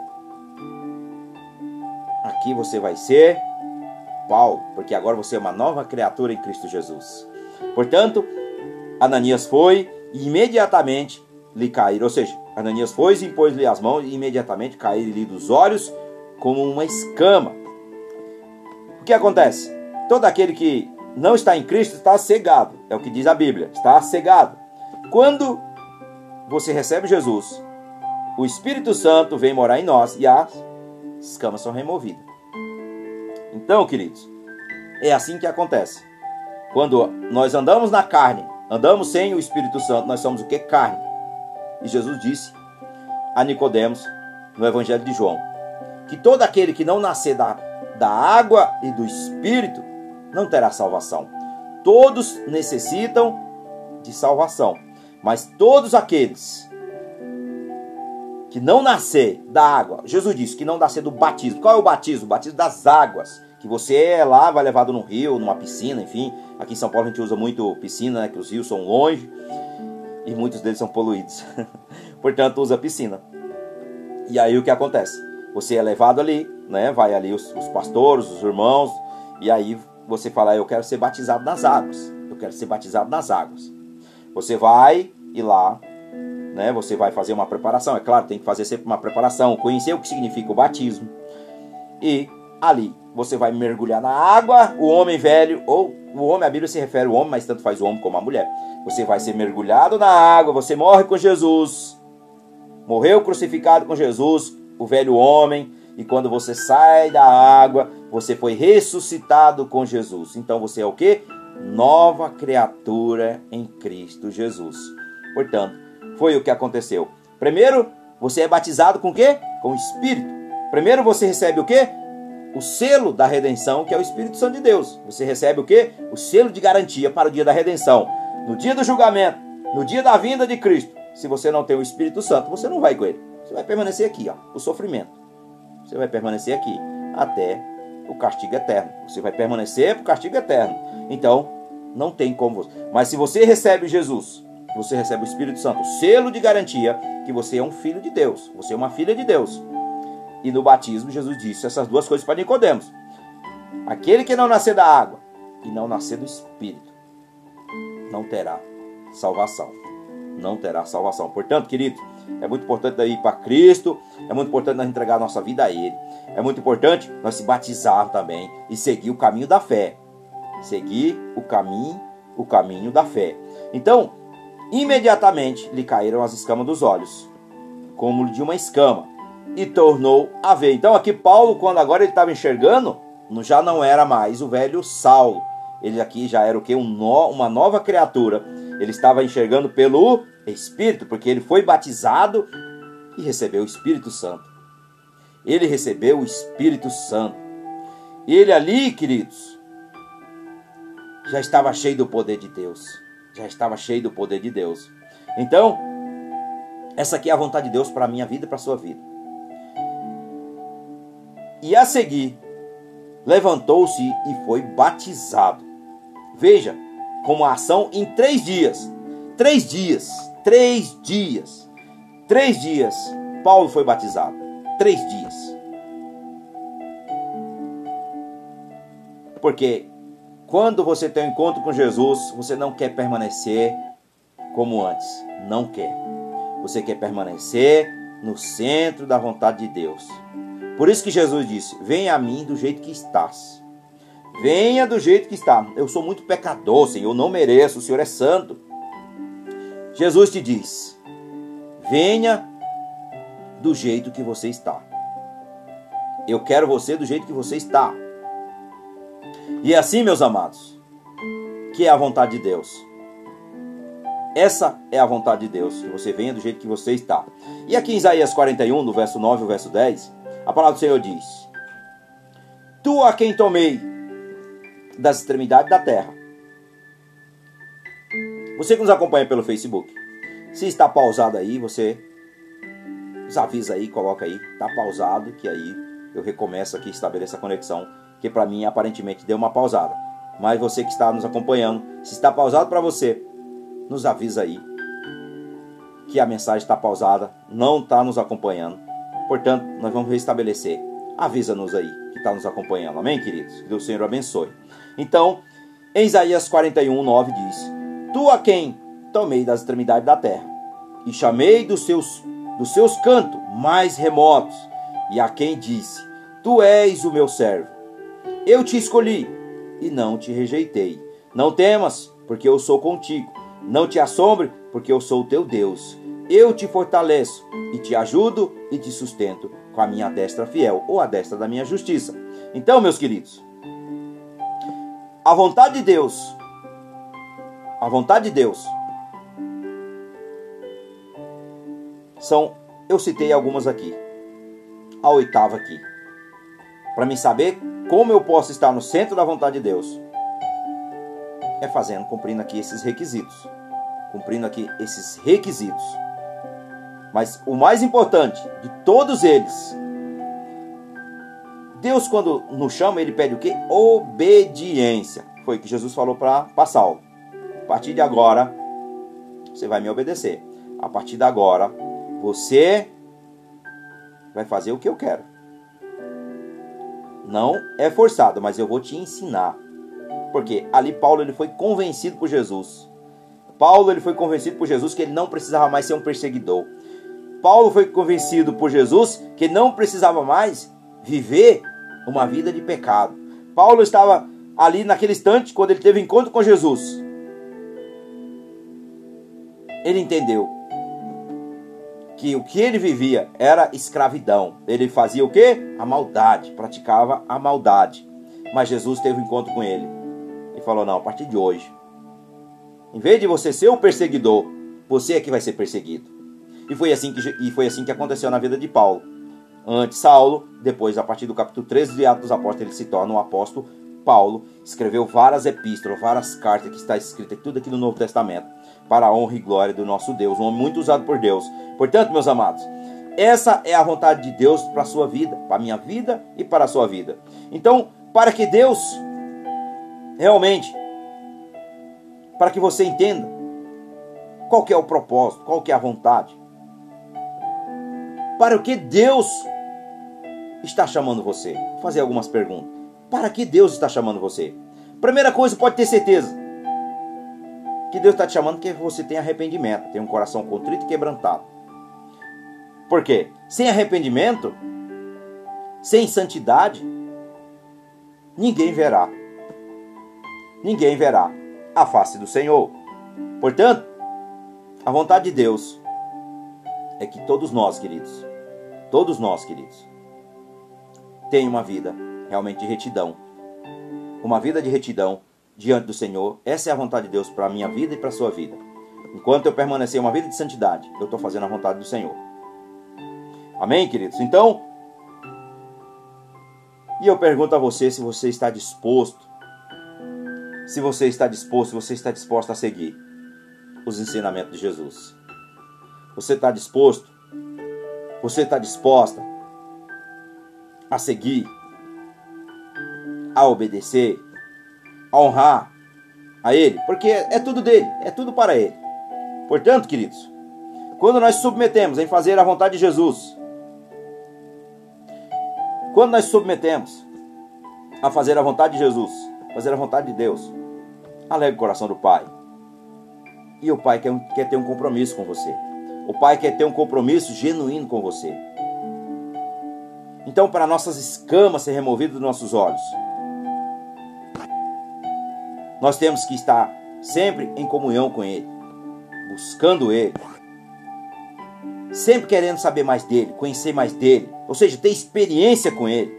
Aqui você vai ser Paulo, porque agora você é uma nova criatura em Cristo Jesus. Portanto, Ananias foi e imediatamente lhe caíram, ou seja, Ananias foi e impôs-lhe as mãos e imediatamente caíram-lhe dos olhos como uma escama. Que acontece? Todo aquele que não está em Cristo está cegado, é o que diz a Bíblia, está cegado. Quando você recebe Jesus, o Espírito Santo vem morar em nós e as escamas são removidas. Então, queridos, é assim que acontece. Quando nós andamos na carne, andamos sem o Espírito Santo, nós somos o que? Carne. E Jesus disse a Nicodemos no Evangelho de João que todo aquele que não nascer da, da água e do Espírito não terá salvação. Todos necessitam de salvação, mas todos aqueles que não nascer da água, Jesus disse que não nascer do batismo. Qual é o batismo? O batismo das águas. Que você é lá, vai levado num rio, numa piscina, enfim. Aqui em São Paulo a gente usa muito piscina, né? Que os rios são longe e muitos deles são poluídos. Portanto, usa piscina. E aí o que acontece? Você é levado ali, né? Vai ali os, os pastores, os irmãos, e aí você fala: Eu quero ser batizado nas águas. Eu quero ser batizado nas águas. Você vai e lá né? Você vai fazer uma preparação, é claro, tem que fazer sempre uma preparação, conhecer o que significa o batismo. E ali você vai mergulhar na água, o homem velho, ou o homem, a Bíblia se refere ao homem, mas tanto faz o homem como a mulher. Você vai ser mergulhado na água, você morre com Jesus, morreu crucificado com Jesus, o velho homem, e quando você sai da água, você foi ressuscitado com Jesus. Então você é o que? Nova criatura em Cristo Jesus. Portanto, foi o que aconteceu. Primeiro, você é batizado com o quê? Com o Espírito. Primeiro você recebe o quê? O selo da redenção, que é o Espírito Santo de Deus. Você recebe o quê? O selo de garantia para o dia da redenção. No dia do julgamento, no dia da vinda de Cristo, se você não tem o Espírito Santo, você não vai com ele. Você vai permanecer aqui, ó, o sofrimento. Você vai permanecer aqui até o castigo eterno. Você vai permanecer para o castigo eterno. Então, não tem como você. Mas se você recebe Jesus, você recebe o Espírito Santo, selo de garantia que você é um filho de Deus, você é uma filha de Deus. E no batismo, Jesus disse essas duas coisas para Nicodemos: aquele que não nascer da água e não nascer do Espírito não terá salvação. Não terá salvação. Portanto, querido, é muito importante ir para Cristo, é muito importante nós entregar a nossa vida a Ele. É muito importante nós se batizar também e seguir o caminho da fé. Seguir o caminho, o caminho da fé. Então, Imediatamente lhe caíram as escamas dos olhos, como de uma escama, e tornou a ver. Então aqui Paulo, quando agora ele estava enxergando, já não era mais o velho Saulo. Ele aqui já era o que? Um no, uma nova criatura. Ele estava enxergando pelo Espírito, porque ele foi batizado e recebeu o Espírito Santo. Ele recebeu o Espírito Santo. Ele ali, queridos, já estava cheio do poder de Deus já estava cheio do poder de Deus. Então, essa aqui é a vontade de Deus para a minha vida e para a sua vida. E a seguir, levantou-se e foi batizado. Veja, como a ação em três dias. Três dias. Três dias. Três dias. Paulo foi batizado. Três dias. Porque quando você tem um encontro com Jesus, você não quer permanecer como antes. Não quer. Você quer permanecer no centro da vontade de Deus. Por isso que Jesus disse: Venha a mim do jeito que estás. Venha do jeito que está. Eu sou muito pecador, Senhor, eu não mereço, o Senhor é santo. Jesus te diz: Venha do jeito que você está. Eu quero você do jeito que você está. E é assim, meus amados, que é a vontade de Deus. Essa é a vontade de Deus, que você venha do jeito que você está. E aqui em Isaías 41, no verso 9 e verso 10, a palavra do Senhor diz: Tu a quem tomei das extremidades da terra. Você que nos acompanha pelo Facebook, se está pausado aí, você nos avisa aí, coloca aí, tá pausado, que aí eu recomeço aqui, estabeleço a conexão, que para mim aparentemente deu uma pausada. Mas você que está nos acompanhando, se está pausado para você, nos avisa aí que a mensagem está pausada, não está nos acompanhando. Portanto, nós vamos restabelecer. Avisa-nos aí que está nos acompanhando. Amém, queridos? Que Deus Senhor abençoe. Então, em Isaías 41, 9 diz: Tu a quem tomei das extremidades da terra, e chamei dos seus, dos seus cantos mais remotos, e a quem disse: Tu és o meu servo. Eu te escolhi e não te rejeitei. Não temas, porque eu sou contigo. Não te assombre, porque eu sou o teu Deus. Eu te fortaleço e te ajudo e te sustento com a minha destra fiel ou a destra da minha justiça. Então, meus queridos, a vontade de Deus, a vontade de Deus, são, eu citei algumas aqui, a oitava aqui, para me saber como eu posso estar no centro da vontade de Deus, é fazendo, cumprindo aqui esses requisitos, cumprindo aqui esses requisitos. Mas o mais importante de todos eles, Deus quando nos chama, ele pede o que? Obediência. Foi o que Jesus falou para Saulo. Partir de agora, você vai me obedecer. A partir de agora, você vai fazer o que eu quero. Não é forçado, mas eu vou te ensinar. Porque ali Paulo ele foi convencido por Jesus. Paulo ele foi convencido por Jesus que ele não precisava mais ser um perseguidor. Paulo foi convencido por Jesus que não precisava mais viver uma vida de pecado. Paulo estava ali naquele instante quando ele teve encontro com Jesus. Ele entendeu que o que ele vivia era escravidão. Ele fazia o que? A maldade, praticava a maldade. Mas Jesus teve um encontro com ele e falou: Não, a partir de hoje, em vez de você ser o perseguidor, você é que vai ser perseguido. E foi assim que, e foi assim que aconteceu na vida de Paulo. Antes Saulo, depois a partir do capítulo 13 de Atos dos Apóstolos, ele se torna um apóstolo. Paulo escreveu várias epístolas, várias cartas que está escrita tudo aqui no Novo Testamento, para a honra e glória do nosso Deus, um homem muito usado por Deus. Portanto, meus amados, essa é a vontade de Deus para a sua vida, para a minha vida e para a sua vida. Então, para que Deus realmente, para que você entenda qual é o propósito, qual é a vontade, para o que Deus está chamando você? Vou fazer algumas perguntas. Para que Deus está chamando você? Primeira coisa, pode ter certeza que Deus está te chamando que você tem arrependimento, tem um coração contrito e quebrantado. Por quê? Sem arrependimento, sem santidade, ninguém verá. Ninguém verá a face do Senhor. Portanto, a vontade de Deus é que todos nós, queridos, Todos nós, queridos, tem uma vida realmente de retidão. Uma vida de retidão diante do Senhor. Essa é a vontade de Deus para a minha vida e para a sua vida. Enquanto eu permanecer uma vida de santidade, eu estou fazendo a vontade do Senhor. Amém, queridos? Então, e eu pergunto a você se você está disposto, se você está disposto, se você está disposto a seguir os ensinamentos de Jesus. Você está disposto você está disposta a seguir, a obedecer, a honrar a Ele? Porque é tudo dele, é tudo para Ele. Portanto, queridos, quando nós submetemos em fazer a vontade de Jesus, quando nós submetemos a fazer a vontade de Jesus, fazer a vontade de Deus, alegre o coração do Pai. E o Pai quer, quer ter um compromisso com você. O Pai quer ter um compromisso genuíno com você. Então, para nossas escamas ser removidas dos nossos olhos, nós temos que estar sempre em comunhão com Ele, buscando Ele, sempre querendo saber mais dele, conhecer mais dele, ou seja, ter experiência com Ele.